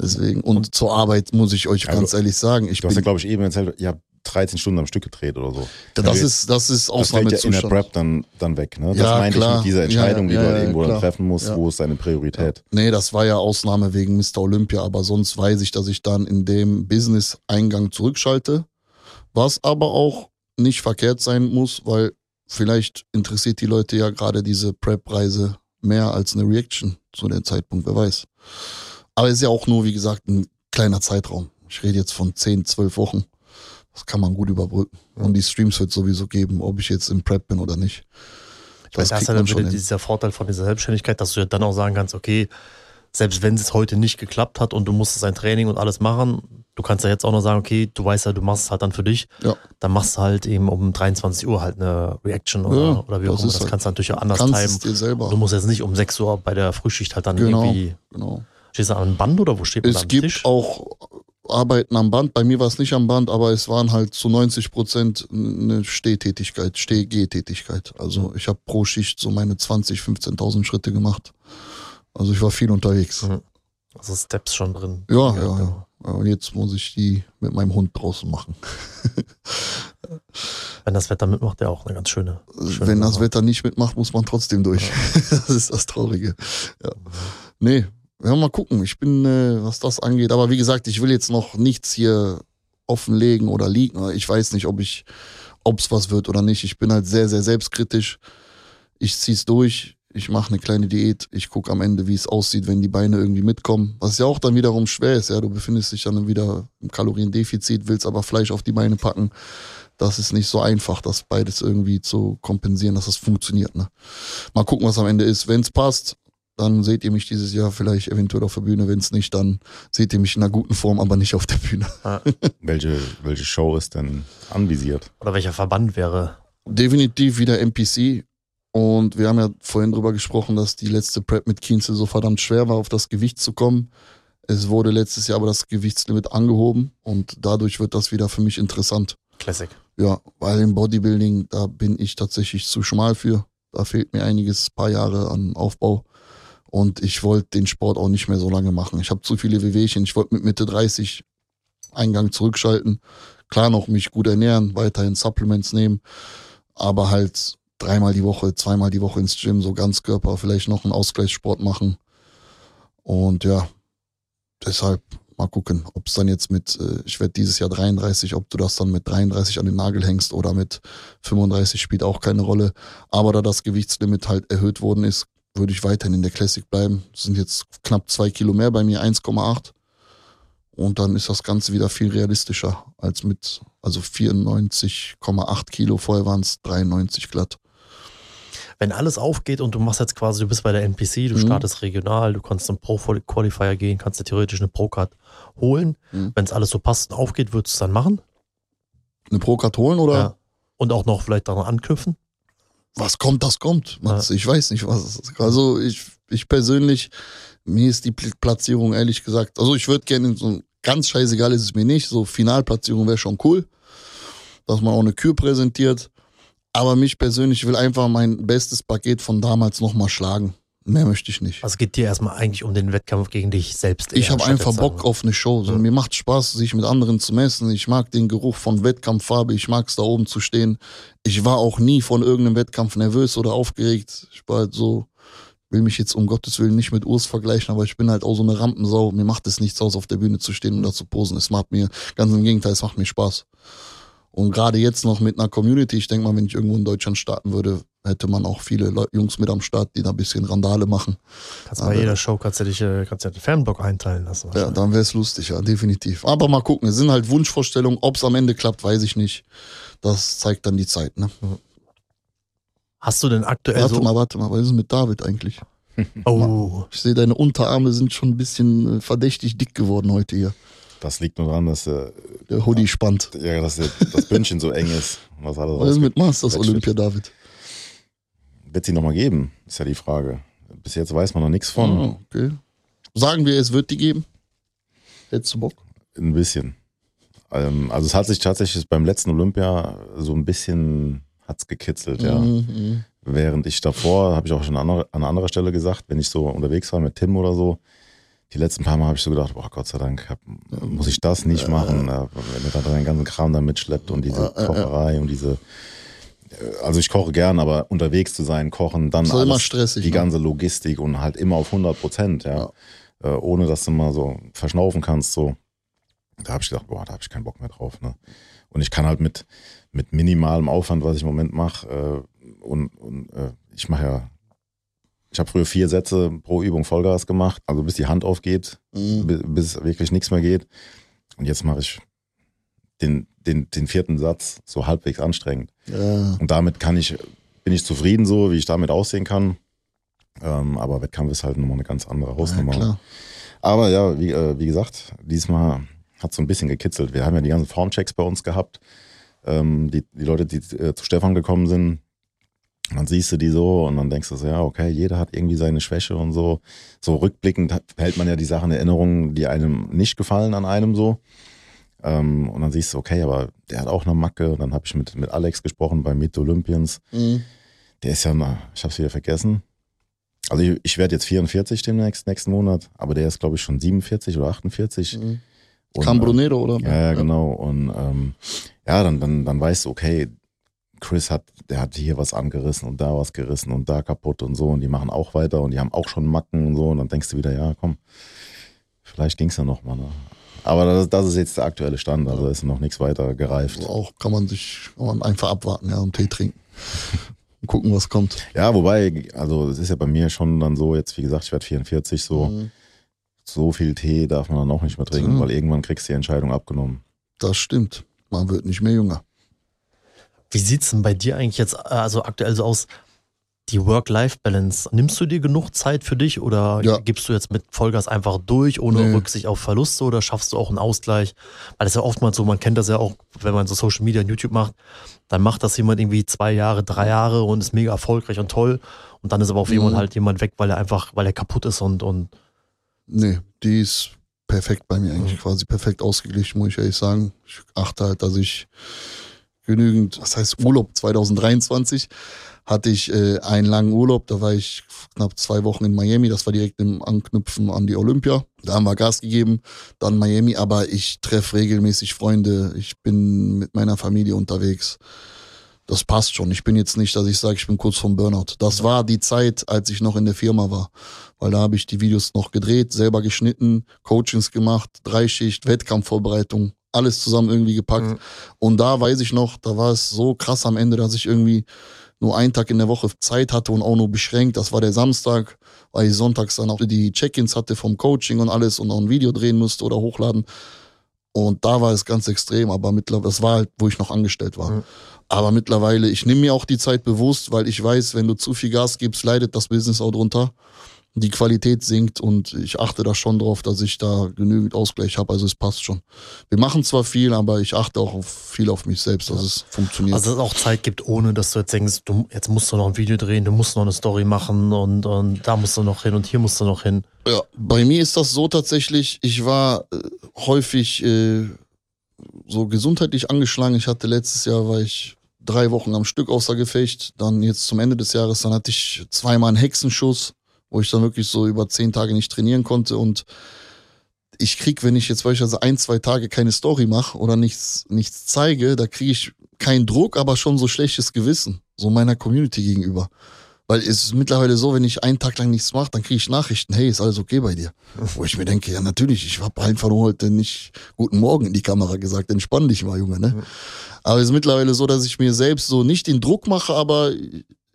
Deswegen. Und zur Arbeit muss ich euch Also, ganz ehrlich sagen, ich Du hast ja, glaube ich, eben erzählt, ihr habt 13 Stunden am Stück gedreht oder so. das Also, ist, das ist Das fällt ja in der Ausnahmezustand. Prep dann, dann weg. Ne? Das Ja, meinte klar. ich mit dieser Entscheidung, Ja, ja, die du ja, irgendwo dann treffen musst, wo ist deine Priorität. Nee, das war ja Ausnahme wegen Mr. Olympia, aber sonst weiß ich, dass ich dann in dem Business-Eingang zurückschalte. Was aber auch nicht verkehrt sein muss, weil vielleicht interessiert die Leute ja gerade diese Prep-Reise mehr als eine Reaction zu dem Zeitpunkt, wer weiß. Aber es ist ja auch nur, wie gesagt, ein kleiner Zeitraum. Ich rede jetzt von 10, 12 Wochen. Das kann man gut überbrücken. Und die Streams wird sowieso geben, ob ich jetzt im Prep bin oder nicht. Ich meine, Das da ist ja dann wieder hin. dieser Vorteil von dieser Selbstständigkeit, dass du ja dann auch sagen kannst, okay, selbst wenn es heute nicht geklappt hat und du musstest ein Training und alles machen, du kannst ja jetzt auch noch sagen, okay, du weißt ja, du machst es halt dann für dich. Ja. Dann machst du halt eben um 23 Uhr halt eine Reaction oder, Ja, oder wie auch immer. Das halt- kannst du natürlich auch anders timen. Du musst jetzt nicht um 6 Uhr bei der Frühschicht halt dann Genau. irgendwie. Genau. Stehst du an einem Band oder wo steht man Es gibt Tisch? auch Arbeiten am Band. Bei mir war es nicht am Band, aber es waren halt zu 90 Prozent eine Stehtätigkeit, Steh-Geh-Tätigkeit. Also ich habe pro Schicht so meine 20, 15.000 Schritte gemacht. Also ich war viel unterwegs. Mhm. Also Steps schon drin. Ja, ja, ja. Ja, Und jetzt muss ich die mit meinem Hund draußen machen. Wenn das Wetter mitmacht, ja auch eine ganz schöne. schöne Wenn das. Wetter nicht mitmacht, muss man trotzdem durch. das ist das Traurige. Ja. Nee, wir mal gucken. Ich bin, äh, was das angeht. Aber wie gesagt, ich will jetzt noch nichts hier offenlegen oder liegen. Ich weiß nicht, ob ich, ob es was wird oder nicht. Ich bin halt sehr, sehr selbstkritisch. Ich zieh's durch. Ich mache eine kleine Diät. Ich gucke am Ende, wie es aussieht, wenn die Beine irgendwie mitkommen. Was ja auch dann wiederum schwer ist. Ja, du befindest dich dann wieder im Kaloriendefizit, willst aber Fleisch auf die Beine packen. Das ist nicht so einfach, das beides irgendwie zu kompensieren, dass das funktioniert. Ne? Mal gucken, was am Ende ist. Wenn es passt, dann seht ihr mich dieses Jahr vielleicht eventuell auf der Bühne. Wenn es nicht, dann seht ihr mich in einer guten Form, aber nicht auf der Bühne. Welche, welche Show ist denn anvisiert? Oder welcher Verband wäre? Definitiv wieder NPC. Und wir haben ja vorhin drüber gesprochen, dass die letzte Prep mit Kienzel so verdammt schwer war, auf das Gewicht zu kommen. Es wurde letztes Jahr aber das Gewichtslimit angehoben und dadurch wird das wieder für mich interessant. Classic. Ja, weil im Bodybuilding, da bin ich tatsächlich zu schmal für. Da fehlt mir einiges, paar Jahre an Aufbau. Und ich wollte den Sport auch nicht mehr so lange machen. Ich habe zu viele Wehwehchen. Ich wollte mit Mitte 30 Eingang zurückschalten. Klar noch mich gut ernähren, weiterhin Supplements nehmen, aber halt dreimal die Woche, zweimal die Woche ins Gym, so Ganzkörper, vielleicht noch einen Ausgleichssport machen. Und ja, deshalb mal gucken, ob es dann jetzt mit, äh, ich werde dieses Jahr 33, ob du das dann mit 33 an den Nagel hängst oder mit 35 spielt auch keine Rolle. Aber da das Gewichtslimit halt erhöht worden ist, würde ich weiterhin in der Classic bleiben. Das sind jetzt knapp zwei Kilo mehr bei mir, 1,8. Und dann ist das Ganze wieder viel realistischer als mit, also 94,8 Kilo. Vorher waren es 93 glatt. Wenn alles aufgeht und du machst jetzt quasi, du bist bei der NPC, du Mhm. startest regional, du kannst zum Pro-Qualifier gehen, kannst dir theoretisch eine Pro-Card holen. Mhm. Wenn es alles so passt und aufgeht, würdest du es dann machen? Eine Pro-Card holen oder? Ja. Und auch noch vielleicht daran anknüpfen? Was kommt, das kommt. Mats. Ich weiß nicht, was es ist. Also ich, ich persönlich, mir ist die Pl- Platzierung ehrlich gesagt, also ich würde gerne in so ganz scheißegal ist es mir nicht. So Finalplatzierung wäre schon cool, dass man auch eine Kür präsentiert. Aber mich persönlich will einfach mein bestes Paket von damals nochmal schlagen. Mehr möchte ich nicht. Also es geht dir erstmal eigentlich um den Wettkampf gegen dich selbst. Ich habe einfach Bock auf eine Show. So, Ja. Mir macht Spaß, sich mit anderen zu messen. Ich mag den Geruch von Wettkampffarbe. Ich mag es da oben zu stehen. Ich war auch nie von irgendeinem Wettkampf nervös oder aufgeregt. Ich war halt so, will mich jetzt um Gottes Willen nicht mit Urs vergleichen, aber ich bin halt auch so eine Rampensau. Mir macht es nichts aus, auf der Bühne zu stehen und da zu posen. Es macht mir, ganz im Gegenteil, es macht mir Spaß. Und gerade jetzt noch mit einer Community, ich denke mal, wenn ich irgendwo in Deutschland starten würde, hätte man auch viele Jungs mit am Start, die da ein bisschen Randale machen. Kannst bei jeder Show kannst du dich äh, kannst du ja den Fanblock einteilen lassen. Ja, dann wäre es lustig, ja, definitiv. Aber mal gucken, es sind halt Wunschvorstellungen. Ob es am Ende klappt, weiß ich nicht. Das zeigt dann die Zeit. Ne? Hast du denn aktuell Warte so. mal, warte mal, was ist mit David eigentlich? Oh, Ich sehe, deine Unterarme sind schon ein bisschen äh, verdächtig dick geworden heute hier. Das liegt nur daran, dass, äh, Der Hoodie spannt. ja, dass der, das Bündchen so eng ist. und Was alles Was ist mit. Masters. Olympia, David? Wird sie nochmal geben? Ist ja die Frage. Bis jetzt weiß man noch nichts von. Ah, okay. Sagen wir, es wird die geben? Hättest du Bock? Ein bisschen. Ähm, also es hat sich tatsächlich beim letzten Olympia so ein bisschen hat's gekitzelt, ja. Mhm, Während ich davor, habe ich auch schon an anderer, an anderer Stelle gesagt, wenn ich so unterwegs war mit Tim oder so, die letzten paar Mal habe ich so gedacht, boah, Gott sei Dank, hab, muss ich das nicht machen, äh, wenn ihr da den ganzen Kram da mitschleppt und diese Äh, äh, äh. Kocherei und diese, äh, also ich koche gern, aber unterwegs zu sein, kochen, dann doch immer alles, stressig, die ne? ganze Logistik und halt immer auf 100 Prozent, ja. Äh, ohne dass du mal so verschnaufen kannst, so. Da habe ich gedacht, boah, da habe ich keinen Bock mehr drauf, ne. Und ich kann halt mit, mit minimalem Aufwand, was ich im Moment mache, äh, und, und äh, ich mache ja, ich habe früher vier Sätze pro Übung Vollgas gemacht, also bis die Hand aufgeht, mhm. bi- bis wirklich nichts mehr geht. Und jetzt mache ich den, den, den vierten Satz so halbwegs anstrengend. Ja. Und damit kann ich, bin ich zufrieden so, wie ich damit aussehen kann. Ähm, aber Wettkampf ist halt nochmal eine ganz andere ja, Hausnummer. klar. Aber ja, wie, äh, wie gesagt, diesmal hat so ein bisschen gekitzelt. Wir haben ja die ganzen Formchecks bei uns gehabt. Ähm, die, die Leute, die äh, zu Stefan gekommen sind, dann siehst du die so und dann denkst du so, ja, okay, jeder hat irgendwie seine Schwäche und so. So rückblickend hält man ja die Sachen in Erinnerung, die einem nicht gefallen an einem so. Ähm, und dann siehst du, okay, aber der hat auch eine Macke. Und dann habe ich mit, mit Alex gesprochen bei Meet Olympians. Mhm. Der ist ja, na, ich hab's wieder vergessen. Also ich, ich werde jetzt 44 demnächst, nächsten Monat, aber der ist, glaube ich, schon 47 oder 48. Mhm. Und, Cambronero, oder? äh, Ja, ja, genau. Und ähm, ja, dann, dann, dann weißt du, okay, Chris hat, der hat hier was angerissen und da was gerissen und da kaputt und so und die machen auch weiter und die haben auch schon Macken und so und dann denkst du wieder, ja, komm, vielleicht ging's ja noch mal. Ne? Aber das, das ist jetzt der aktuelle Stand, also ist noch nichts weiter gereift. Also auch kann man sich kann man einfach abwarten, ja, und Tee trinken. und gucken, was kommt. Ja, wobei, also es ist ja bei mir schon dann so, jetzt wie gesagt, ich werde 44, so, Mhm. so viel Tee darf man dann auch nicht mehr trinken, Mhm. weil irgendwann kriegst du die Entscheidung abgenommen. Das stimmt. Man wird nicht mehr jünger. wie sieht's denn bei dir eigentlich jetzt äh, also aktuell so aus? Die Work-Life-Balance. Nimmst du dir genug Zeit für dich oder Ja. gibst du jetzt mit Vollgas einfach durch, ohne Nee. Rücksicht auf Verluste oder schaffst du auch einen Ausgleich? Weil das ist ja oftmals so, man kennt das ja auch, wenn man so Social Media und YouTube macht, dann macht das jemand irgendwie zwei Jahre, drei Jahre und ist mega erfolgreich und toll. Und dann ist aber auf Mhm. jemand halt jemand weg, weil er einfach, weil er kaputt ist und, und Nee, die ist perfekt bei mir Mhm. eigentlich, quasi perfekt ausgeglichen, muss ich ehrlich sagen. Ich achte halt, dass ich genügend, was heißt Urlaub 2023, hatte ich äh, einen langen Urlaub, da war ich knapp zwei Wochen in Miami, das war direkt im Anknüpfen an die Olympia. Da haben wir Gas gegeben, dann Miami, aber ich treffe regelmäßig Freunde, ich bin mit meiner Familie unterwegs. Das passt schon. Ich bin jetzt nicht, dass ich sage, ich bin kurz vom Burnout. Das war die Zeit, als ich noch in der Firma war. Weil da habe ich die Videos noch gedreht, selber geschnitten, Coachings gemacht, Dreischicht, Wettkampfvorbereitung, alles zusammen irgendwie gepackt. Mhm. Und da weiß ich noch, da war es so krass am Ende, dass ich irgendwie nur einen Tag in der Woche Zeit hatte und auch nur beschränkt. Das war der Samstag, weil ich sonntags dann auch die Check-ins hatte vom Coaching und alles und auch ein Video drehen musste oder hochladen. Und da war es ganz extrem, aber mittlerweile, das war halt, wo ich noch angestellt war. Mhm. Aber mittlerweile, ich nehme mir auch die Zeit bewusst, weil ich weiß, wenn du zu viel Gas gibst, leidet das Business auch drunter. Die Qualität sinkt und ich achte da schon drauf, dass ich da genügend Ausgleich habe. Also es passt schon. Wir machen zwar viel, aber ich achte auch auf, viel auf mich selbst, dass es funktioniert. Also dass es auch Zeit gibt, ohne dass du jetzt denkst, du, jetzt musst du noch ein Video drehen, du musst noch eine Story machen und, und da musst du noch hin und hier musst du noch hin. Ja, bei mir ist das so tatsächlich, ich war äh, häufig äh, so gesundheitlich angeschlagen. Ich hatte letztes Jahr, war ich drei Wochen am Stück außer Gefecht. Dann jetzt zum Ende des Jahres, dann hatte ich zweimal einen Hexenschuss wo ich dann wirklich so über zehn Tage nicht trainieren konnte und ich krieg, wenn ich jetzt beispielsweise ein, zwei Tage keine Story mache oder nichts, nichts zeige, da kriege ich keinen Druck, aber schon so schlechtes Gewissen, so meiner Community gegenüber. Weil es ist mittlerweile so, wenn ich einen Tag lang nichts mache, dann kriege ich Nachrichten, hey, ist alles okay bei dir? Wo ich mir denke, ja natürlich, ich habe einfach nur heute nicht guten Morgen in die Kamera gesagt, entspann dich mal, Junge, ne? Aber es ist mittlerweile so, dass ich mir selbst so nicht den Druck mache, aber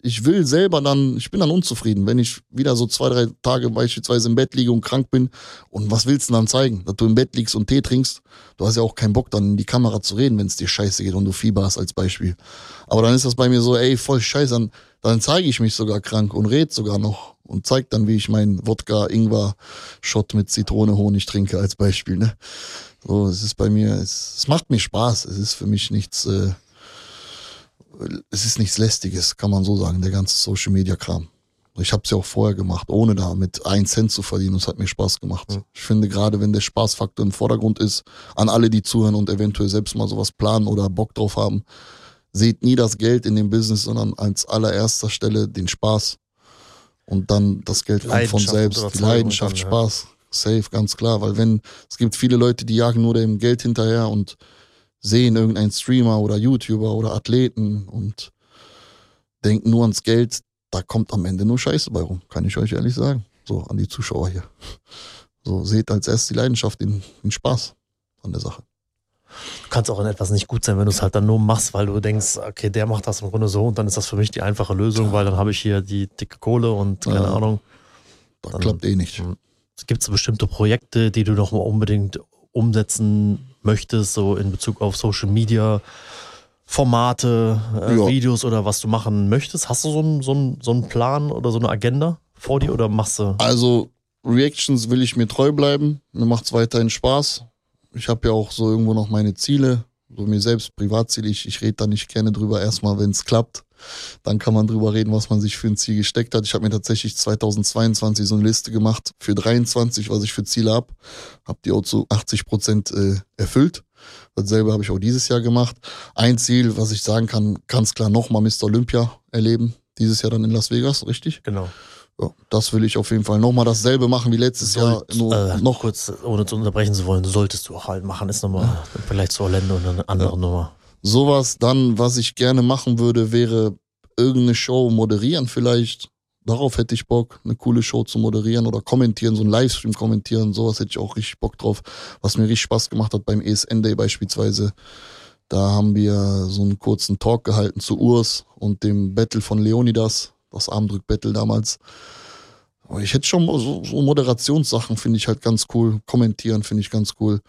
ich will selber dann, ich bin dann unzufrieden, wenn ich wieder so zwei, drei Tage beispielsweise im Bett liege und krank bin. Und was willst du dann zeigen? Dass du im Bett liegst und Tee trinkst? Du hast ja auch keinen Bock, dann in die Kamera zu reden, wenn es dir scheiße geht und du Fieber hast als Beispiel. Aber dann ist das bei mir so, ey, voll scheiße, dann, dann zeige ich mich sogar krank und red sogar noch und zeig dann, wie ich meinen Wodka-Ingwer-Shot mit Zitrone, Honig trinke als Beispiel. Ne? So, es ist bei mir, es, es macht mir Spaß. Es ist für mich nichts. Äh, es ist nichts Lästiges, kann man so sagen, der ganze Social Media Kram. Ich habe es ja auch vorher gemacht, ohne da mit einen Cent zu verdienen. Es hat mir Spaß gemacht. Mhm. Ich finde, gerade wenn der Spaßfaktor im Vordergrund ist, an alle, die zuhören und eventuell selbst mal sowas planen oder Bock drauf haben, seht nie das Geld in dem Business, sondern als allererster Stelle den Spaß. Und dann das Geld kommt von selbst. Die Leidenschaft, dann, Spaß. Ja. Safe, ganz klar. Weil wenn, es gibt viele Leute, die jagen nur dem Geld hinterher und sehen irgendeinen Streamer oder YouTuber oder Athleten und denken nur ans Geld, da kommt am Ende nur Scheiße bei rum, kann ich euch ehrlich sagen. So, an die Zuschauer hier. So, seht als erstes die Leidenschaft, den, den Spaß an der Sache. Du kannst auch in etwas nicht gut sein, wenn du es halt dann nur machst, weil du denkst, okay, der macht das im Grunde so und dann ist das für mich die einfache Lösung, weil dann habe ich hier die dicke Kohle und keine ja, Ahnung. Das dann, klappt eh nicht. Gibt es bestimmte Projekte, die du noch mal unbedingt umsetzen möchtest, so in Bezug auf Social Media, Formate, äh, ja. Videos oder was du machen möchtest? Hast du so einen, so, einen, so einen Plan oder so eine Agenda vor dir oder machst du? Also Reactions will ich mir treu bleiben. Mir macht es weiterhin Spaß. Ich habe ja auch so irgendwo noch meine Ziele, so mir selbst Privatziele. Ich, ich rede da nicht gerne drüber, erstmal, wenn es klappt. Dann kann man drüber reden, was man sich für ein Ziel gesteckt hat. Ich habe mir tatsächlich 2022 so eine Liste gemacht für 23, was ich für Ziele habe. Habe die auch zu 80 Prozent äh, erfüllt. Dasselbe habe ich auch dieses Jahr gemacht. Ein Ziel, was ich sagen kann, ganz klar nochmal Mr. Olympia erleben. Dieses Jahr dann in Las Vegas, richtig? Genau. Ja, das will ich auf jeden Fall nochmal dasselbe machen wie letztes Sollt, Jahr. Nur äh, noch kurz, ohne zu unterbrechen zu wollen, solltest du auch halt machen. Ist nochmal ja. vielleicht zu Orlando eine andere ja. Nummer sowas. Dann, was ich gerne machen würde, wäre irgendeine Show moderieren vielleicht. Darauf hätte ich Bock, eine coole Show zu moderieren oder kommentieren, so ein Livestream kommentieren, sowas hätte ich auch richtig Bock drauf. Was mir richtig Spaß gemacht hat beim ESN Day beispielsweise. Da haben wir so einen kurzen Talk gehalten zu Urs und dem Battle von Leonidas, das Armdrück-Battle damals. Ich hätte schon so, so Moderationssachen, finde ich halt ganz cool. Kommentieren finde ich ganz cool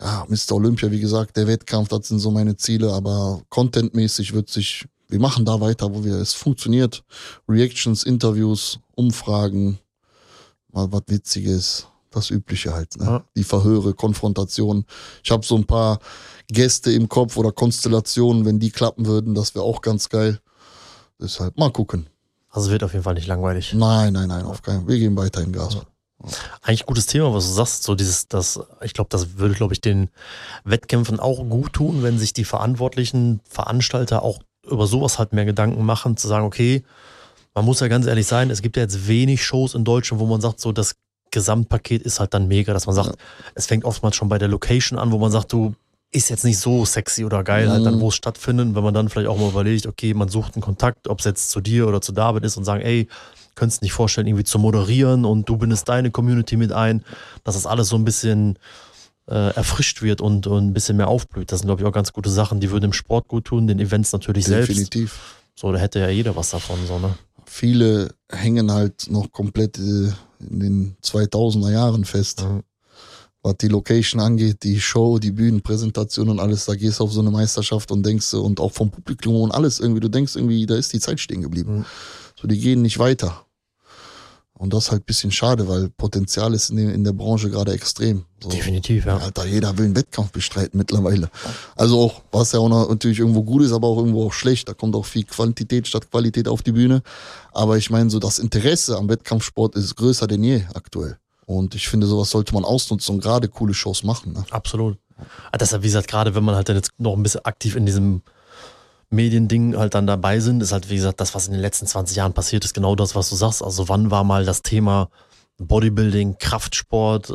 ja, Mr. Olympia, wie gesagt, der Wettkampf, das sind so meine Ziele, aber contentmäßig wird sich, wir machen da weiter, wo wir, es funktioniert. Reactions, Interviews, Umfragen, mal was Witziges, das Übliche halt, ne? Ja. Die Verhöre, Konfrontationen. Ich habe so ein paar Gäste im Kopf oder Konstellationen, wenn die klappen würden, das wäre auch ganz geil. Deshalb mal gucken. Also wird auf jeden Fall nicht langweilig. Nein, nein, nein, auf keinen. Wir gehen weiter im Gas. Ja. Eigentlich gutes Thema, was du sagst. So dieses, das, ich glaube, das würde, glaube ich, den Wettkämpfen auch gut tun, wenn sich die verantwortlichen Veranstalter auch über sowas halt mehr Gedanken machen, zu sagen, okay, man muss ja ganz ehrlich sein, es gibt ja jetzt wenig Shows in Deutschland, wo man sagt, so das Gesamtpaket ist halt dann mega, dass man sagt, ja. es fängt oftmals schon bei der Location an, wo man sagt, du ist jetzt nicht so sexy oder geil, mhm. halt dann, mhm. wo es stattfindet, wenn man dann vielleicht auch mal überlegt, okay, man sucht einen Kontakt, ob es jetzt zu dir oder zu David ist und sagen, ey, könntest nicht vorstellen, irgendwie zu moderieren und du bindest deine Community mit ein, dass das alles so ein bisschen äh, erfrischt wird und, und ein bisschen mehr aufblüht. Das sind, glaube ich, auch ganz gute Sachen, die würden dem Sport gut tun, den Events natürlich Definitiv. selbst. Definitiv. So, da hätte ja jeder was davon, so, ne? Viele hängen halt noch komplett äh, in den 2000er Jahren fest. Mhm. Was die Location angeht, die Show, die Bühnenpräsentation und alles, da gehst du auf so eine Meisterschaft und denkst, und auch vom Publikum und alles irgendwie, du denkst irgendwie, da ist die Zeit stehen geblieben. Mhm. So, die gehen nicht weiter. Und das ist halt ein bisschen schade, weil Potenzial ist in der, in der Branche gerade extrem. So. Definitiv, ja. Alter, jeder will einen Wettkampf bestreiten mittlerweile. Also auch, was ja auch natürlich irgendwo gut ist, aber auch irgendwo auch schlecht. Da kommt auch viel Quantität statt Qualität auf die Bühne. Aber ich meine, so das Interesse am Wettkampfsport ist größer denn je aktuell. Und ich finde, sowas sollte man ausnutzen und gerade coole Shows machen. Ne? Absolut. Ah, Deshalb, wie gesagt, gerade wenn man halt dann jetzt noch ein bisschen aktiv in diesem Mediending halt dann dabei sind, ist halt, wie gesagt, das, was in den letzten 20 Jahren passiert ist, genau das, was du sagst. Also wann war mal das Thema Bodybuilding, Kraftsport,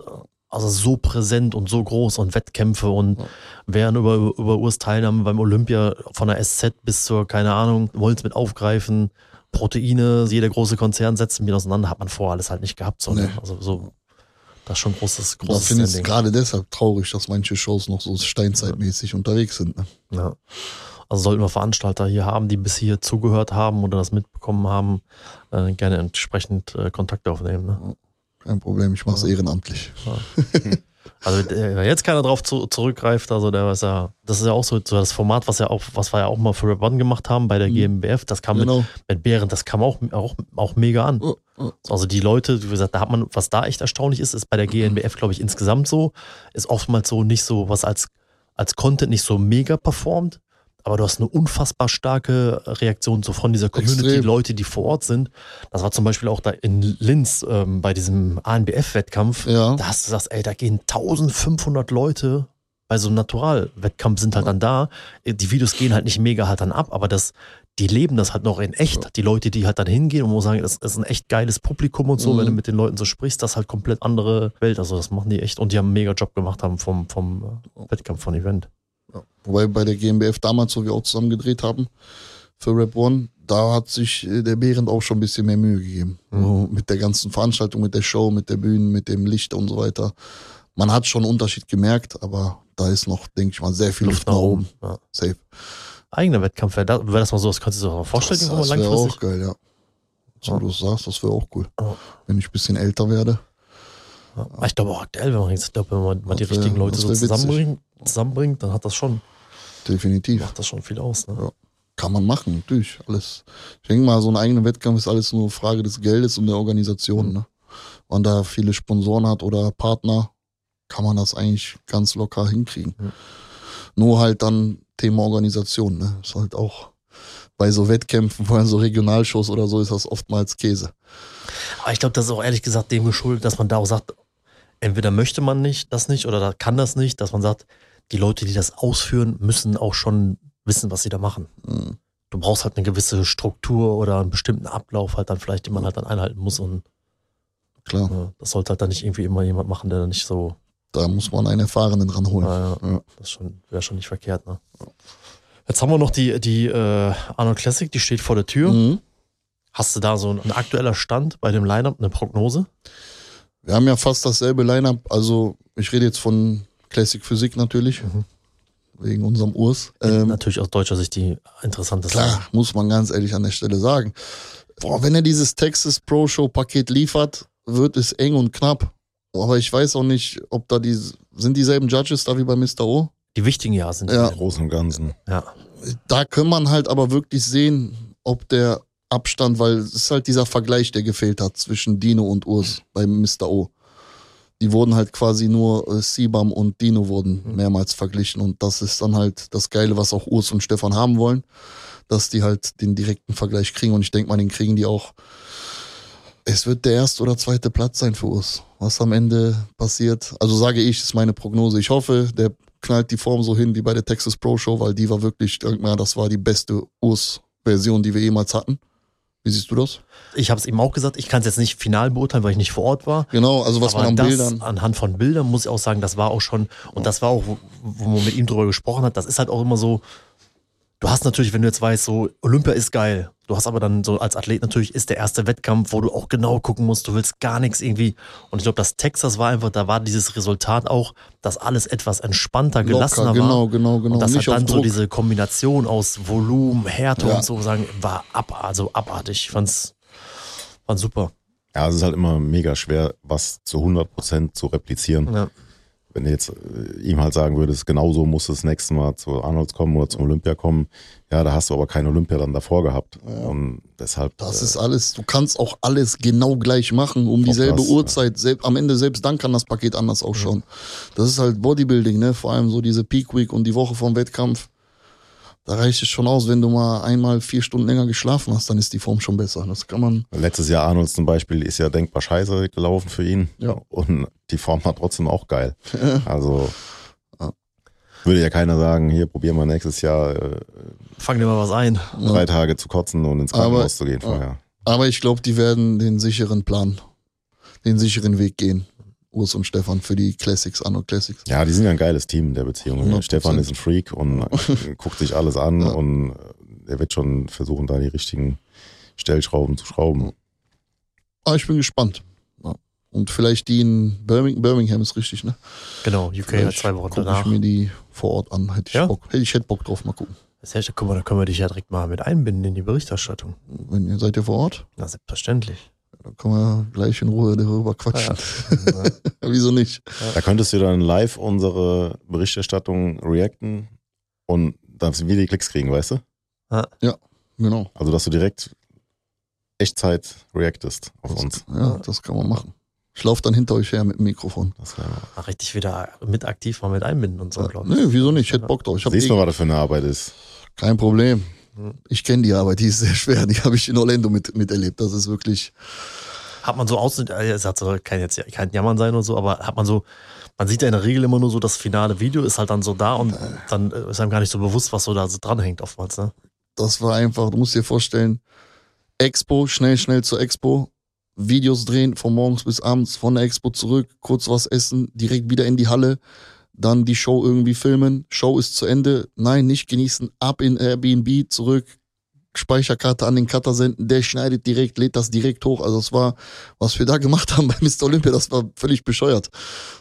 also so präsent und so groß und Wettkämpfe und Ja. wären über, über Urs Teilnahme beim Olympia von der SZ bis zur, keine Ahnung, wollen es mit aufgreifen, Proteine, jeder große Konzern setzt mit auseinander, hat man vorher alles halt nicht gehabt, sondern Nee. also so, das ist schon großes, Da großes finde ich es gerade deshalb traurig, dass manche Shows noch so steinzeitmäßig unterwegs sind. Ne? Ja. Also sollten wir Veranstalter hier haben, die bis hier zugehört haben oder das mitbekommen haben, äh, gerne entsprechend äh, Kontakt aufnehmen. Ne? Kein Problem, ich mache es ehrenamtlich. Also äh, wenn jetzt keiner drauf zu, zurückgreift, also der ist ja, das ist ja auch so, so das Format, was ja auch, was wir ja auch mal für Rap One gemacht haben bei der Mhm. GmbF, das kam Genau. mit, mit Bären, das kam auch, auch, auch mega an. Oh, oh. Also die Leute, wie gesagt, da hat man, was da echt erstaunlich ist, ist bei der GNBF, glaube ich, insgesamt so, ist oftmals so nicht so, was als, als Content nicht so mega performt, aber du hast eine unfassbar starke Reaktion so von dieser Community, Extrem. Leute, die vor Ort sind. Das war zum Beispiel auch da in Linz ähm, bei diesem ANBF-Wettkampf. Ja. Da hast du gesagt, ey, da gehen 1500 Leute bei so einem Naturalwettkampf sind halt dann da. Die Videos gehen halt nicht mega halt dann ab, aber das, die leben das halt noch in echt. Die Leute, die halt dann hingehen und wo sagen, das ist ein echt geiles Publikum und so, Mhm. wenn du mit den Leuten so sprichst, das ist halt komplett andere Welt. Also das machen die echt und die haben einen mega Job gemacht haben vom, vom äh, Wettkampf, von Event. Wobei bei der GmbF damals, wo wir auch zusammen gedreht haben, für Rap One, da hat sich äh, der Behrend auch schon ein bisschen mehr Mühe gegeben. Mhm. So mit der ganzen Veranstaltung, mit der Show, mit der Bühne, mit dem Licht und so weiter. Man hat schon einen Unterschied gemerkt, aber da ist noch, denke ich mal, sehr viel Luft, nach oben. Ja. Safe. Eigener Wettkampf, wäre das, wär das mal so, das könntest du dir auch vorstellen, das das mal wäre auch geil, ja. So Ja. du sagst, das wäre auch cool. Ja. Wenn ich ein bisschen älter werde. Ja. Ich glaube auch aktuell, wenn man, jetzt, glaube, wenn man mal die wär- richtigen Leute so zusammenbringt, zusammenbringt, dann hat das schon, Definitiv. macht das schon viel aus. Ne? Ja. Kann man machen, natürlich. Alles. Ich denke mal, so ein eigener Wettkampf ist alles nur Frage des Geldes und der Organisation. Mhm. Ne? Wenn man da viele Sponsoren hat oder Partner, kann man das eigentlich ganz locker hinkriegen. Mhm. Nur halt dann Thema Organisation. Ne? Ist halt auch bei so Wettkämpfen, vor allem so Regionalshows oder so, ist das oftmals Käse. Aber ich glaube, das ist auch ehrlich gesagt dem geschuldet, dass man da auch sagt, entweder möchte man nicht das nicht oder da kann das nicht, dass man sagt, die Leute, die das ausführen, müssen auch schon wissen, was sie da machen. Mhm. Du brauchst halt eine gewisse Struktur oder einen bestimmten Ablauf halt dann vielleicht, den man halt dann einhalten muss und Klar, ja, das sollte halt dann nicht irgendwie immer jemand machen, der dann nicht so, da muss man einen Erfahrenen ranholen. ja, ja, das wäre schon nicht verkehrt, ne? Jetzt haben wir noch die, die äh, Arnold Classic, die steht vor der Tür. Mhm. Hast du da so ein aktueller Stand bei dem Lineup, eine Prognose? Wir haben ja fast dasselbe Line-Up. Also, ich rede jetzt von Classic Physik natürlich. Mhm. Wegen unserem Urs. Ähm, Natürlich aus deutscher Sicht die interessanteste. klar, muss man ganz ehrlich an der Stelle sagen. Boah, wenn er dieses Texas Pro Show Paket liefert, wird es eng und knapp. Aber ich weiß auch nicht, ob da die, sind dieselben Judges da wie bei Mr. O? Die wichtigen ja sind. Ja. Im Großen und Ganzen. ja. Da kann man halt aber wirklich sehen, ob der Abstand, weil es ist halt dieser Vergleich, der gefehlt hat zwischen Dino und Urs bei Mr. O. Die wurden halt quasi nur äh, Sibam und Dino wurden Mhm. mehrmals verglichen und das ist dann halt das Geile, was auch Urs und Stefan haben wollen, dass die halt den direkten Vergleich kriegen und ich denke mal, den kriegen die auch. Es wird der erste oder zweite Platz sein für Urs. Was am Ende passiert, also sage ich, ist meine Prognose. Ich hoffe, der knallt die Form so hin wie bei der Texas Pro Show, weil die war wirklich, das war die beste Urs-Version, die wir jemals hatten. Wie siehst du das? Ich habe es eben auch gesagt, ich kann es jetzt nicht final beurteilen, weil ich nicht vor Ort war. Genau, also was aber man an das, Bildern. anhand von Bildern muss ich auch sagen, das war auch schon, und das war auch, wo, wo man mit ihm drüber gesprochen hat, das ist halt auch immer so, du hast natürlich, wenn du jetzt weißt, so Olympia ist geil, du hast aber dann so als Athlet natürlich ist der erste Wettkampf, wo du auch genau gucken musst, du willst gar nichts irgendwie. Und ich glaube, das Texas war einfach, da war dieses Resultat auch, dass alles etwas entspannter, gelassener Locker, genau, war. genau, genau. Und das Nicht hat dann so Druck. diese Kombination aus Volumen, Härte Ja. und so sagen, war ab, also abartig. Ich fand's, fand's super. Ja, es ist halt immer mega schwer, was zu 100% zu replizieren. Ja. Wenn du jetzt äh, ihm halt sagen würdest, genau so muss es das nächste Mal zu Arnolds kommen oder zum Olympia kommen, ja, da hast du aber kein Olympia dann davor gehabt. Ja. Und deshalb. Das äh, ist alles, du kannst auch alles genau gleich machen, um dieselbe das, Uhrzeit. Selb, am Ende selbst dann kann das Paket anders ausschauen. Das ist halt Bodybuilding, ne? Vor allem so diese Peak Week und die Woche vom Wettkampf. Da reicht es schon aus, wenn du mal einmal vier Stunden länger geschlafen hast, dann ist die Form schon besser. Das kann man. Letztes Jahr Arnolds zum Beispiel ist ja denkbar scheiße gelaufen für ihn. Ja. Und die Form war trotzdem auch geil. Ja. Also Ja. würde ja keiner sagen, hier probieren wir nächstes Jahr äh, Fang dir mal was ein. drei Tage zu kotzen und ins Krankenhaus Aber- zu gehen vorher. Aber ich glaube, die werden den sicheren Plan, den sicheren Weg gehen. Urs und Stefan für die Classics, Anno Classics. Ja, die sind ja ein geiles Team in der Beziehung. 100%. Stefan ist ein Freak und guckt sich alles an Ja. und äh, er wird schon versuchen, da die richtigen Stellschrauben zu schrauben. Aber ich bin gespannt. Ja. Und vielleicht die in Birmingham, Birmingham ist richtig, ne? Genau, UK hat Vielleicht zwei Wochen guck danach. ich mir die vor Ort an. Hätte ich Ja? Bock. Hätte ich hätte Bock drauf, mal gucken. Das heißt, guck mal, da können wir dich ja direkt mal mit einbinden in die Berichterstattung. Wenn ihr seid ihr vor Ort, Na, selbstverständlich. dann können wir gleich in Ruhe darüber quatschen. Ja. Wieso nicht? Da könntest du dann live unsere Berichterstattung reacten und dann wir die Klicks kriegen, weißt du? Genau. Also, dass du direkt Echtzeit reactest auf uns. Ja, das kann man machen. Ich laufe dann hinter euch her mit dem Mikrofon. Das wär, Mal richtig wieder mit aktiv mal mit einbinden und so, Ja. glaube ich. Nee, wieso nicht? Ich hätte Bock drauf. Ich siehst eh, du, was das für eine Arbeit ist? kein Problem. Hm. Ich kenne die Arbeit, die ist sehr schwer. Die habe ich in Orlando mit, miterlebt. Das ist wirklich. Hat man so aus, äh, es hat so, kann jetzt kein Jammern sein oder so, aber hat man so, man sieht ja in der Regel immer nur so das finale Video, ist halt dann so da und dann äh, ist einem gar nicht so bewusst, was so da so dranhängt oftmals, ne? das war einfach, du musst dir vorstellen, Expo, schnell, schnell zur Expo, Videos drehen von morgens bis abends, von der Expo zurück, kurz was essen, direkt wieder in die Halle, dann die Show irgendwie filmen, Show ist zu Ende, nein, nicht genießen, ab in Airbnb, zurück, Speicherkarte an den Cutter senden, der schneidet direkt, lädt das direkt hoch, also das war, was wir da gemacht haben bei Mr. Olympia, das war völlig bescheuert.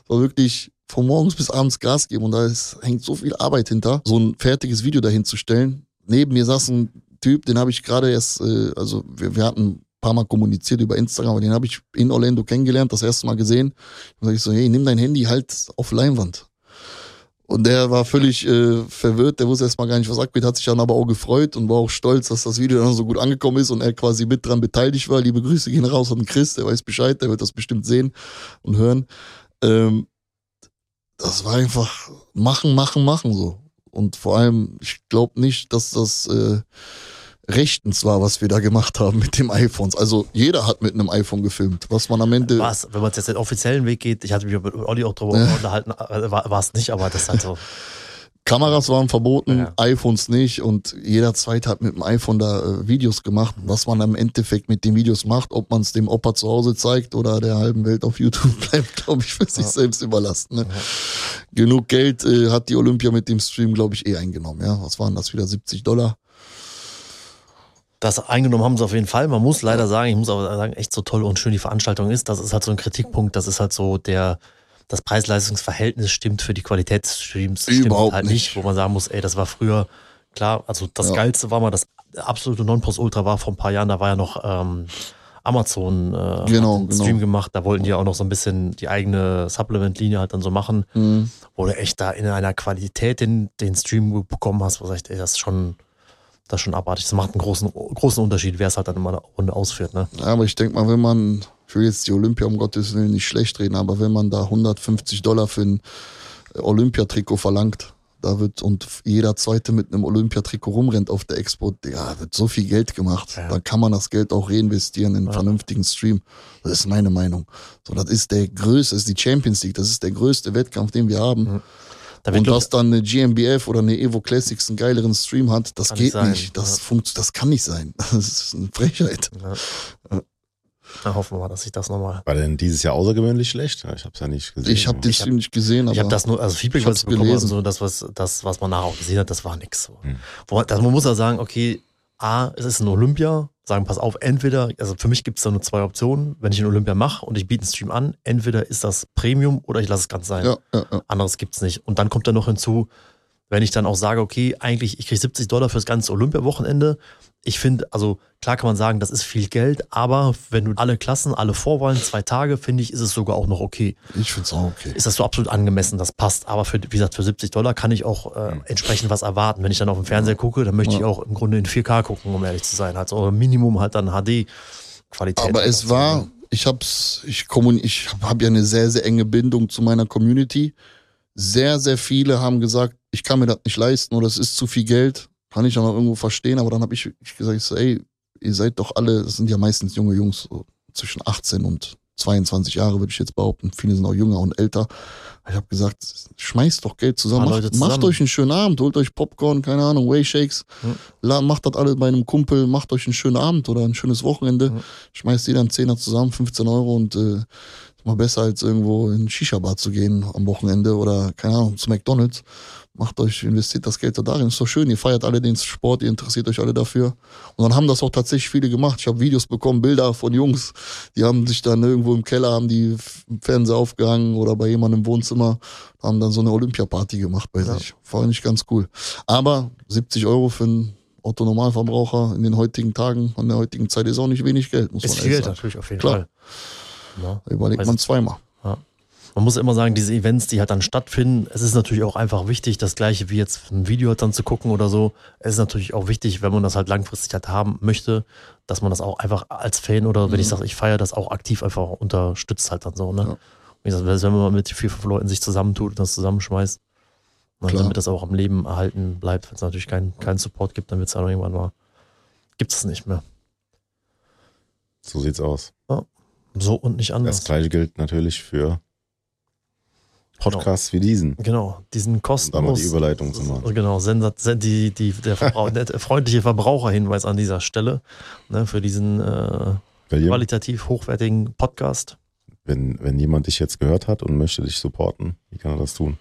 War wirklich von morgens bis abends Gas geben und da ist, hängt so viel Arbeit hinter, so ein fertiges Video dahin zu stellen. Neben mir saß ein Typ, den habe ich gerade erst, äh, also wir, wir hatten paar Mal kommuniziert über Instagram, aber den habe ich in Orlando kennengelernt, das erste Mal gesehen. Und sag ich so, hey, nimm dein Handy halt auf Leinwand. Und der war völlig äh, verwirrt, der wusste erstmal gar nicht, was abgeht, hat sich dann aber auch gefreut und war auch stolz, dass das Video dann so gut angekommen ist und er quasi mit dran beteiligt war. Liebe Grüße gehen raus an Chris, der weiß Bescheid, der wird das bestimmt sehen und hören. Ähm, das war einfach machen, machen, machen so. Und vor allem, ich glaube nicht, dass das äh, rechtens war, was wir da gemacht haben mit dem iPhones. Also jeder hat mit einem iPhone gefilmt, was man am Ende. War's, wenn man jetzt den offiziellen Weg geht, ich hatte mich mit Olli auch drüber Ja. unterhalten, äh, war es nicht, aber das ist halt so. Kameras waren verboten, Ja. iPhones nicht und jeder zweite hat mit dem iPhone da äh, Videos gemacht. Was man im Endeffekt mit den Videos macht, ob man es dem Opa zu Hause zeigt oder der halben Welt auf YouTube bleibt, glaube ich, für sich Ja. selbst überlassen. Ne? Genug Geld äh, hat die Olympia mit dem Stream, glaube ich, eh eingenommen. Ja, was waren das wieder? 70 Dollar? Das eingenommen haben sie auf jeden Fall. Man muss leider sagen, ich muss aber sagen, echt so toll und schön die Veranstaltung ist. Das ist halt so ein Kritikpunkt. Das ist halt so der, das Preis-Leistungs-Verhältnis stimmt für die Qualität des Streams. Stimmt Überhaupt halt nicht. nicht, wo man sagen muss, ey, das war früher, klar, also das Ja. Geilste war mal, das absolute Nonplusultra war vor ein paar Jahren, da war ja noch ähm, Amazon äh, Genau, genau. Stream gemacht. Da wollten die ja auch noch so ein bisschen die eigene Supplement-Linie halt dann so machen, Mhm. wo du echt da in einer Qualität den, den Stream bekommen hast, wo du sagst, ey, das ist schon, das ist schon abartig. Das macht einen großen, großen Unterschied, wer es halt dann immer eine Runde ausführt. Ne? Ja, aber ich denke mal, wenn man, ich will jetzt die Olympia um Gottes Willen nicht schlecht reden, aber wenn man da 150 Dollar für ein Olympiatrikot verlangt, da wird und jeder Zweite mit einem Olympiatrikot rumrennt auf der Expo, ja, wird so viel Geld gemacht. Ja. Da kann man das Geld auch reinvestieren in einen Ja. vernünftigen Stream. Das ist meine Meinung. So, das ist der größte, das ist die Champions League, das ist der größte Wettkampf, den wir haben. Da wird, Und dass dann eine GmbF oder eine Evo Classics einen geileren Stream hat, das geht nicht sein. nicht. Das, Ja. funkt, das kann nicht sein. Das ist eine Frechheit. Ja. Na, hoffen wir mal, dass ich das nochmal. War denn dieses Jahr außergöhnlich schlecht? Ich habe es ja nicht gesehen. Ich habe den Ich hab- Stream nicht gesehen, aber Ich habe das nur, also Feedback, ich was ich bekommen habe, gelesen. so das, was, das, was man nachher auch gesehen hat, das war nix. So. Hm. Wo man, das, man muss ja sagen, okay, A, es ist ein Olympia, sagen, pass auf, entweder, also für mich gibt es da nur zwei Optionen, wenn ich einen Olympia mache und ich biete einen Stream an, entweder ist das Premium oder ich lasse es ganz sein. ja, ja, ja. Anderes gibt's nicht. Und dann kommt da noch hinzu, wenn ich dann auch sage, okay, eigentlich, ich kriege 70 Dollar fürs ganze Olympia-Wochenende, ich finde, also klar kann man sagen, das ist viel Geld, aber wenn du alle Klassen, alle Vorwahlen, zwei Tage, finde ich, ist es sogar auch noch okay. Ich finde es auch okay. Ist das so absolut angemessen, das passt. Aber für, wie gesagt, für 70 Dollar kann ich auch äh, entsprechend was erwarten. Wenn ich dann auf dem Fernseher gucke, dann möchte ich auch im Grunde in 4K gucken, um ehrlich zu sein. Also Minimum halt dann HD-Qualität. Aber es war, ich hab's, ich kommun, ich habe ja eine sehr, sehr enge Bindung zu meiner Community. Sehr, sehr viele haben gesagt, ich kann mir das nicht leisten oder es ist zu viel Geld. Kann ich auch noch irgendwo verstehen, aber dann habe ich, ich gesagt, ich so, ey, ihr seid doch alle, das sind ja meistens junge Jungs, so zwischen 18 und 22 Jahre, würde ich jetzt behaupten. Viele sind auch jünger und älter. Ich habe gesagt, schmeißt doch Geld zusammen. Macht, zusammen. macht euch einen schönen Abend, holt euch Popcorn, keine Ahnung, Wayshakes. La- Macht das alles bei einem Kumpel, macht euch einen schönen Abend oder ein schönes Wochenende. Hm. Schmeißt jeder einen Zehner zusammen, 15 Euro und äh, mal besser als irgendwo in ein Shisha-Bar zu gehen am Wochenende oder, keine Ahnung, zu McDonalds. Macht euch, investiert das Geld da darin. Ist doch schön, ihr feiert alle den Sport, ihr interessiert euch alle dafür. Und dann haben das auch tatsächlich viele gemacht. Ich habe Videos bekommen, Bilder von Jungs, die haben sich dann irgendwo im Keller, haben die Fernseher aufgehangen oder bei jemandem im Wohnzimmer, haben dann so eine Olympiaparty gemacht bei Ja. sich. Fand ich ganz cool. Aber 70 Euro für einen Otto-Normalverbraucher in den heutigen Tagen, an der heutigen Zeit ist auch nicht wenig Geld, muss ist man viel Geld natürlich auf jeden Klar. Fall. Ja. Da überlegt Weiß man zweimal. Man muss immer sagen, diese Events, die halt dann stattfinden, es ist natürlich auch einfach wichtig, das gleiche wie jetzt ein Video halt dann zu gucken oder so. Es ist natürlich auch wichtig, wenn man das halt langfristig halt haben möchte, dass man das auch einfach als Fan oder wenn ich sage, ich feiere das auch aktiv einfach unterstützt halt dann so. Ne? Ja. Wie gesagt, wenn man mit vier, fünf Leuten sich zusammentut und das zusammenschmeißt, ne, damit das auch am Leben erhalten bleibt. Wenn es natürlich keinen keinen Support gibt, dann wird es dann irgendwann mal, gibt es nicht mehr. So sieht's aus. So und nicht anders. Das gleiche gilt natürlich für Podcasts wie diesen. Genau, diesen Um da kostenlos. mal die Überleitung zu machen. Genau, Sensat, die, die, der, Verbrauch, der freundliche Verbraucherhinweis an dieser Stelle ne, für diesen äh, qualitativ hochwertigen Podcast. wenn, wenn jemand dich jetzt gehört hat und möchte dich supporten, wie kann er das tun?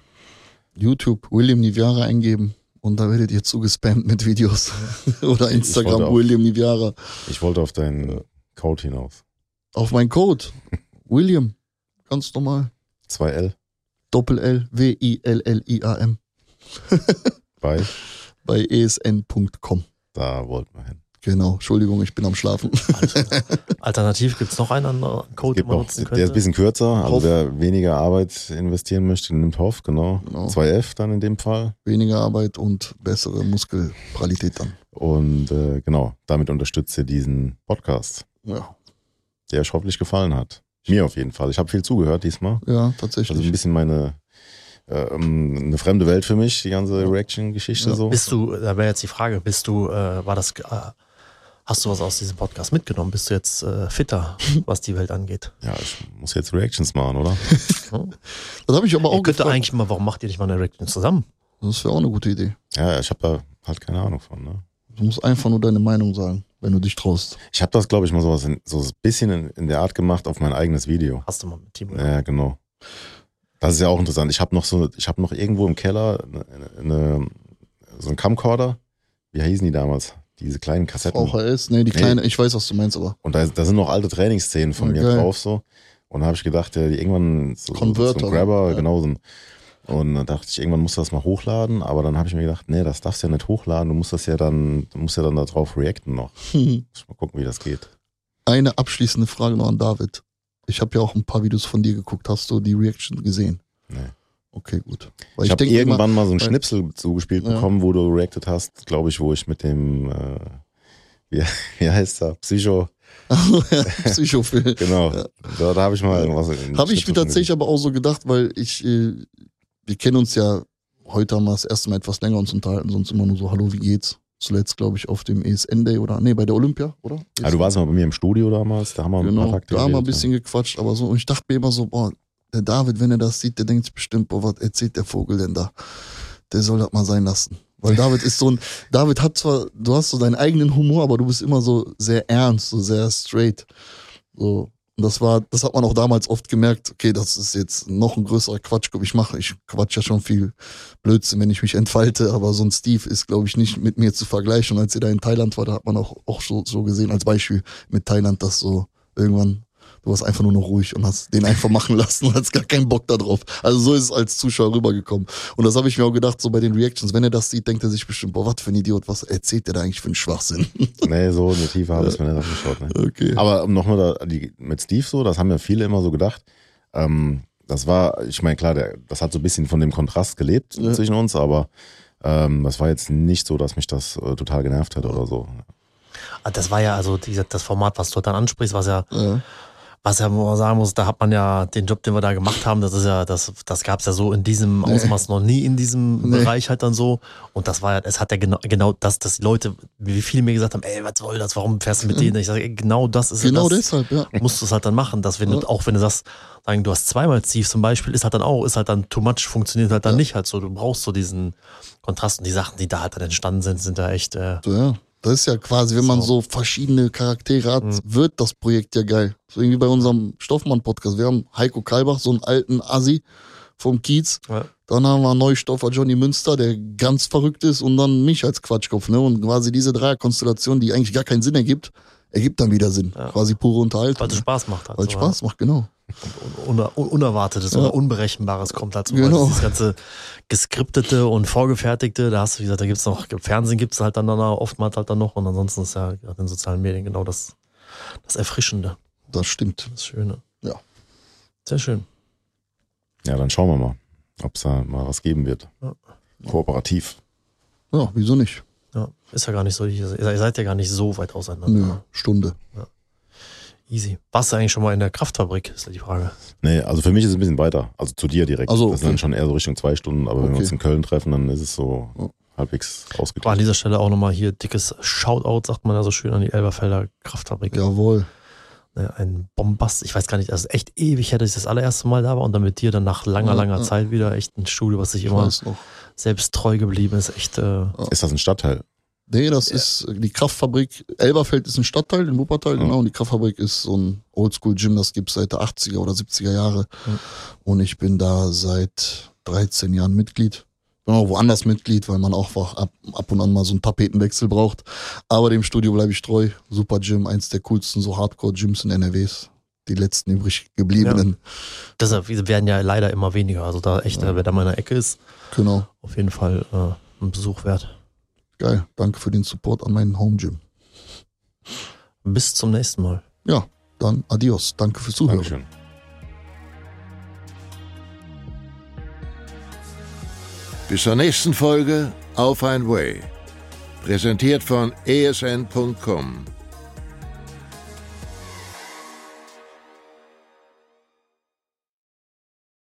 YouTube William Niviara eingeben und da werdet ihr zugespammt mit Videos. Oder Instagram William Niviara. Ich wollte auf deinen Code hinaus. Auf mein Code. William. Ganz normal. 2L Doppel L W I L L I A M bei, bei esn.com. da wollten wir hin. Genau. Entschuldigung, ich bin am Schlafen. Alternativ gibt es noch einen anderen Es Code, den man nutzen der ist ein könnte. bisschen kürzer, also Hoff. wer weniger Arbeit investieren möchte, nimmt Hoff, genau. Genau. 2F dann in dem Fall. Weniger Arbeit und bessere Muskelpralität dann. Und äh, genau, damit unterstützt ihr diesen Podcast, Ja, der euch hoffentlich gefallen hat. Mir auf jeden Fall. Ich habe viel zugehört diesmal. ja tatsächlich. Also ein bisschen meine ähm, eine fremde Welt für mich, die ganze Reaction-Geschichte Ja. so. Bist du, da wäre jetzt die Frage, bist du, äh, war das, äh, hast du was aus diesem Podcast mitgenommen? Bist du jetzt äh, fitter, was die Welt angeht? Ja, ich muss jetzt Reactions machen, oder? das habe ich aber auch könnte gefragt. eigentlich mal, warum macht ihr nicht mal eine Reaction zusammen? Das wäre auch eine gute Idee. Ja, ich habe da halt keine Ahnung von. Ne? Du musst einfach nur deine Meinung sagen, wenn du dich traust. Ich habe das, glaube ich, mal sowas in, so ein bisschen in, in der Art gemacht auf mein eigenes Video. Hast du mal mit Timo? Ja, genau. Das ist ja auch interessant. Ich habe noch so, ich habe noch irgendwo im Keller eine, eine, so einen Camcorder. Wie hießen die damals? Diese kleinen Kassetten. VHS, nee, die Nee. kleine, ich weiß, was du meinst, aber. Und da, da sind noch alte Trainingsszenen von Ja, mir drauf so. Und da habe ich gedacht, ja, die irgendwann so, so Converter, ein Grabber, ja. genau so ein, und dann dachte ich, irgendwann musst du das mal hochladen, aber dann habe ich mir gedacht, nee, das darfst du ja nicht hochladen, du musst das ja dann, du musst ja dann darauf reacten noch. Muss ich mal gucken, wie das geht. Eine abschließende Frage noch an David. Ich habe ja auch ein paar Videos von dir geguckt. Hast du die Reaction gesehen? Nee. Okay, gut. Weil Ich, habe denk immer- irgendwann mal so einen Schnipsel zugespielt Ja. bekommen, wo du reacted hast, glaube ich, wo ich mit dem, äh, wie, wie heißt der, Psycho, Psychophil. genau, Ja. da, da habe ich mal was. Habe ich mir tatsächlich aber auch so gedacht, weil ich, äh, wir kennen uns ja, heute haben wir das erste Mal etwas länger uns unterhalten, sonst immer nur so, hallo, wie geht's? Zuletzt, glaube ich, auf dem ESN Day oder, nee, bei der Olympia, oder? Ja, du warst mal bei mir im Studio damals, da haben wir Genau, da haben wir ein bisschen gequatscht, aber so, und ich dachte mir immer so, boah, der David, wenn er das sieht, der denkt sich bestimmt, boah, was erzählt der Vogel denn da? Der soll das mal sein lassen. Weil David ist so ein, David hat zwar, du hast so deinen eigenen Humor, aber du bist immer so sehr ernst, so sehr straight. So. Und das war, das hat man auch damals oft gemerkt, okay, das ist jetzt noch ein größerer Quatsch. Ich mache, ich quatsch ja schon viel Blödsinn, wenn ich mich entfalte, aber so ein Steve ist, glaube ich, nicht mit mir zu vergleichen. Und als ihr da in Thailand war, da hat man auch, auch so, so gesehen als Beispiel mit Thailand, dass so irgendwann Du warst einfach nur noch ruhig und hast den einfach machen lassen und hast gar keinen Bock darauf. Also so ist es als Zuschauer rübergekommen. Und das habe ich mir auch gedacht, so bei den Reactions, wenn er das sieht, denkt er sich bestimmt, boah, was für ein Idiot, was erzählt der da eigentlich für einen Schwachsinn? Nee, so in die Tiefe habe ich mir nicht angeschaut. Ne? Okay. Aber um nochmal da, die, mit Steve so, das haben ja viele immer so gedacht. Ähm, das war, ich meine, klar, der, das hat so ein bisschen von dem Kontrast gelebt Ja. zwischen uns, aber ähm, das war jetzt nicht so, dass mich das äh, total genervt hätte oder so. Ah, Das war ja also dieser- das Format, was du dann ansprichst, was ja, Ja. Was ja, man sagen muss, da hat man ja den Job, den wir da gemacht haben, das ist ja, das, das gab es ja so in diesem Nee. Ausmaß noch nie in diesem Nee. Bereich halt dann so. Und das war ja, es hat ja genau, genau das, dass die Leute, wie viele mir gesagt haben, ey, was soll das, warum fährst du mit denen? Ich sage, ey, genau das ist Genau das, deshalb, ja. musst du es halt dann machen, dass wenn Ja. du, auch wenn du sagst, sagen, du hast zweimal Steve zum Beispiel, ist halt dann auch, ist halt dann too much, funktioniert halt dann Ja. nicht halt so. Du brauchst so diesen Kontrast und die Sachen, die da halt dann entstanden sind, sind da echt, äh, ja. Das ist ja quasi, wenn man So. verschiedene Charaktere hat, Mhm. wird das Projekt ja geil. So irgendwie bei unserem Stoffmann-Podcast. Wir haben Heiko Kalbach, so einen alten Assi vom Kiez. ja. Dann haben wir Neustoffer Johnny Münster, der ganz verrückt ist. Und dann mich als Quatschkopf. Ne? Und quasi diese Dreierkonstellation, die eigentlich gar keinen Sinn ergibt, ergibt dann wieder Sinn. Ja. Quasi pure Unterhaltung. weil es Spaß macht halt. Weil es Spaß macht, genau. Un un Unerwartetes Ja. oder Unberechenbares kommt dazu. Genau. Also das ganze geskriptete und vorgefertigte, da hast du, wie gesagt, da gibt's noch, im Fernsehen gibt's halt dann noch, oftmals halt dann noch und ansonsten ist ja gerade in sozialen Medien genau das, das Erfrischende, Das stimmt. das Schöne. Ja. Sehr schön. Ja, dann schauen wir mal, ob es da mal was geben wird. Ja. Kooperativ. Ja, wieso nicht? Ja, ist ja gar nicht so, ihr ihr seid ja gar nicht so weit auseinander. Nö, Stunde. Easy. Warst du eigentlich schon mal in der Kraftfabrik, ist ja die Frage. Nee, also für mich ist es ein bisschen weiter. Also zu dir direkt. Ach so, Das ist okay. dann schon eher so Richtung zwei Stunden, aber wenn wir Okay. uns in Köln treffen, dann ist es so Ja. halbwegs Aber an dieser Stelle auch nochmal hier dickes Shoutout, sagt man ja so schön, an die Elberfelder Kraftfabrik. Jawohl. Ein Bombast. Ich weiß gar nicht, also echt ewig her, dass ich das allererste Mal da war und dann mit dir dann nach langer, Ja, langer ja. Zeit wieder echt ein Studio, was sich Ich immer selbst treu geblieben ist. Echt, äh, Ist das ein Stadtteil? Nee, das ist die Kraftfabrik. Elberfeld ist ein Stadtteil in Wuppertal, Ja. genau. Und die Kraftfabrik ist so ein Oldschool-Gym, das gibt's seit der 80er oder 70er Jahre. Ja. Und ich bin da seit 13 Jahren Mitglied. Bin auch woanders Mitglied, weil man auch ab, ab und an mal so einen Tapetenwechsel braucht. Aber dem Studio bleibe ich treu. Super Gym, eins der coolsten so Hardcore-Gyms in NRWs. Die letzten übrig gebliebenen. deshalb werden ja leider immer weniger. Also da echt, äh, wer da mal in der Ecke ist, Genau. auf jeden Fall äh, ein Besuch wert. Geil. Danke für den Support an meinen Home Gym. Bis zum nächsten Mal. Ja, dann adios. Danke fürs Zuhören. Dankeschön. Bis zur nächsten Folge Auf ein Way. Präsentiert von esn.com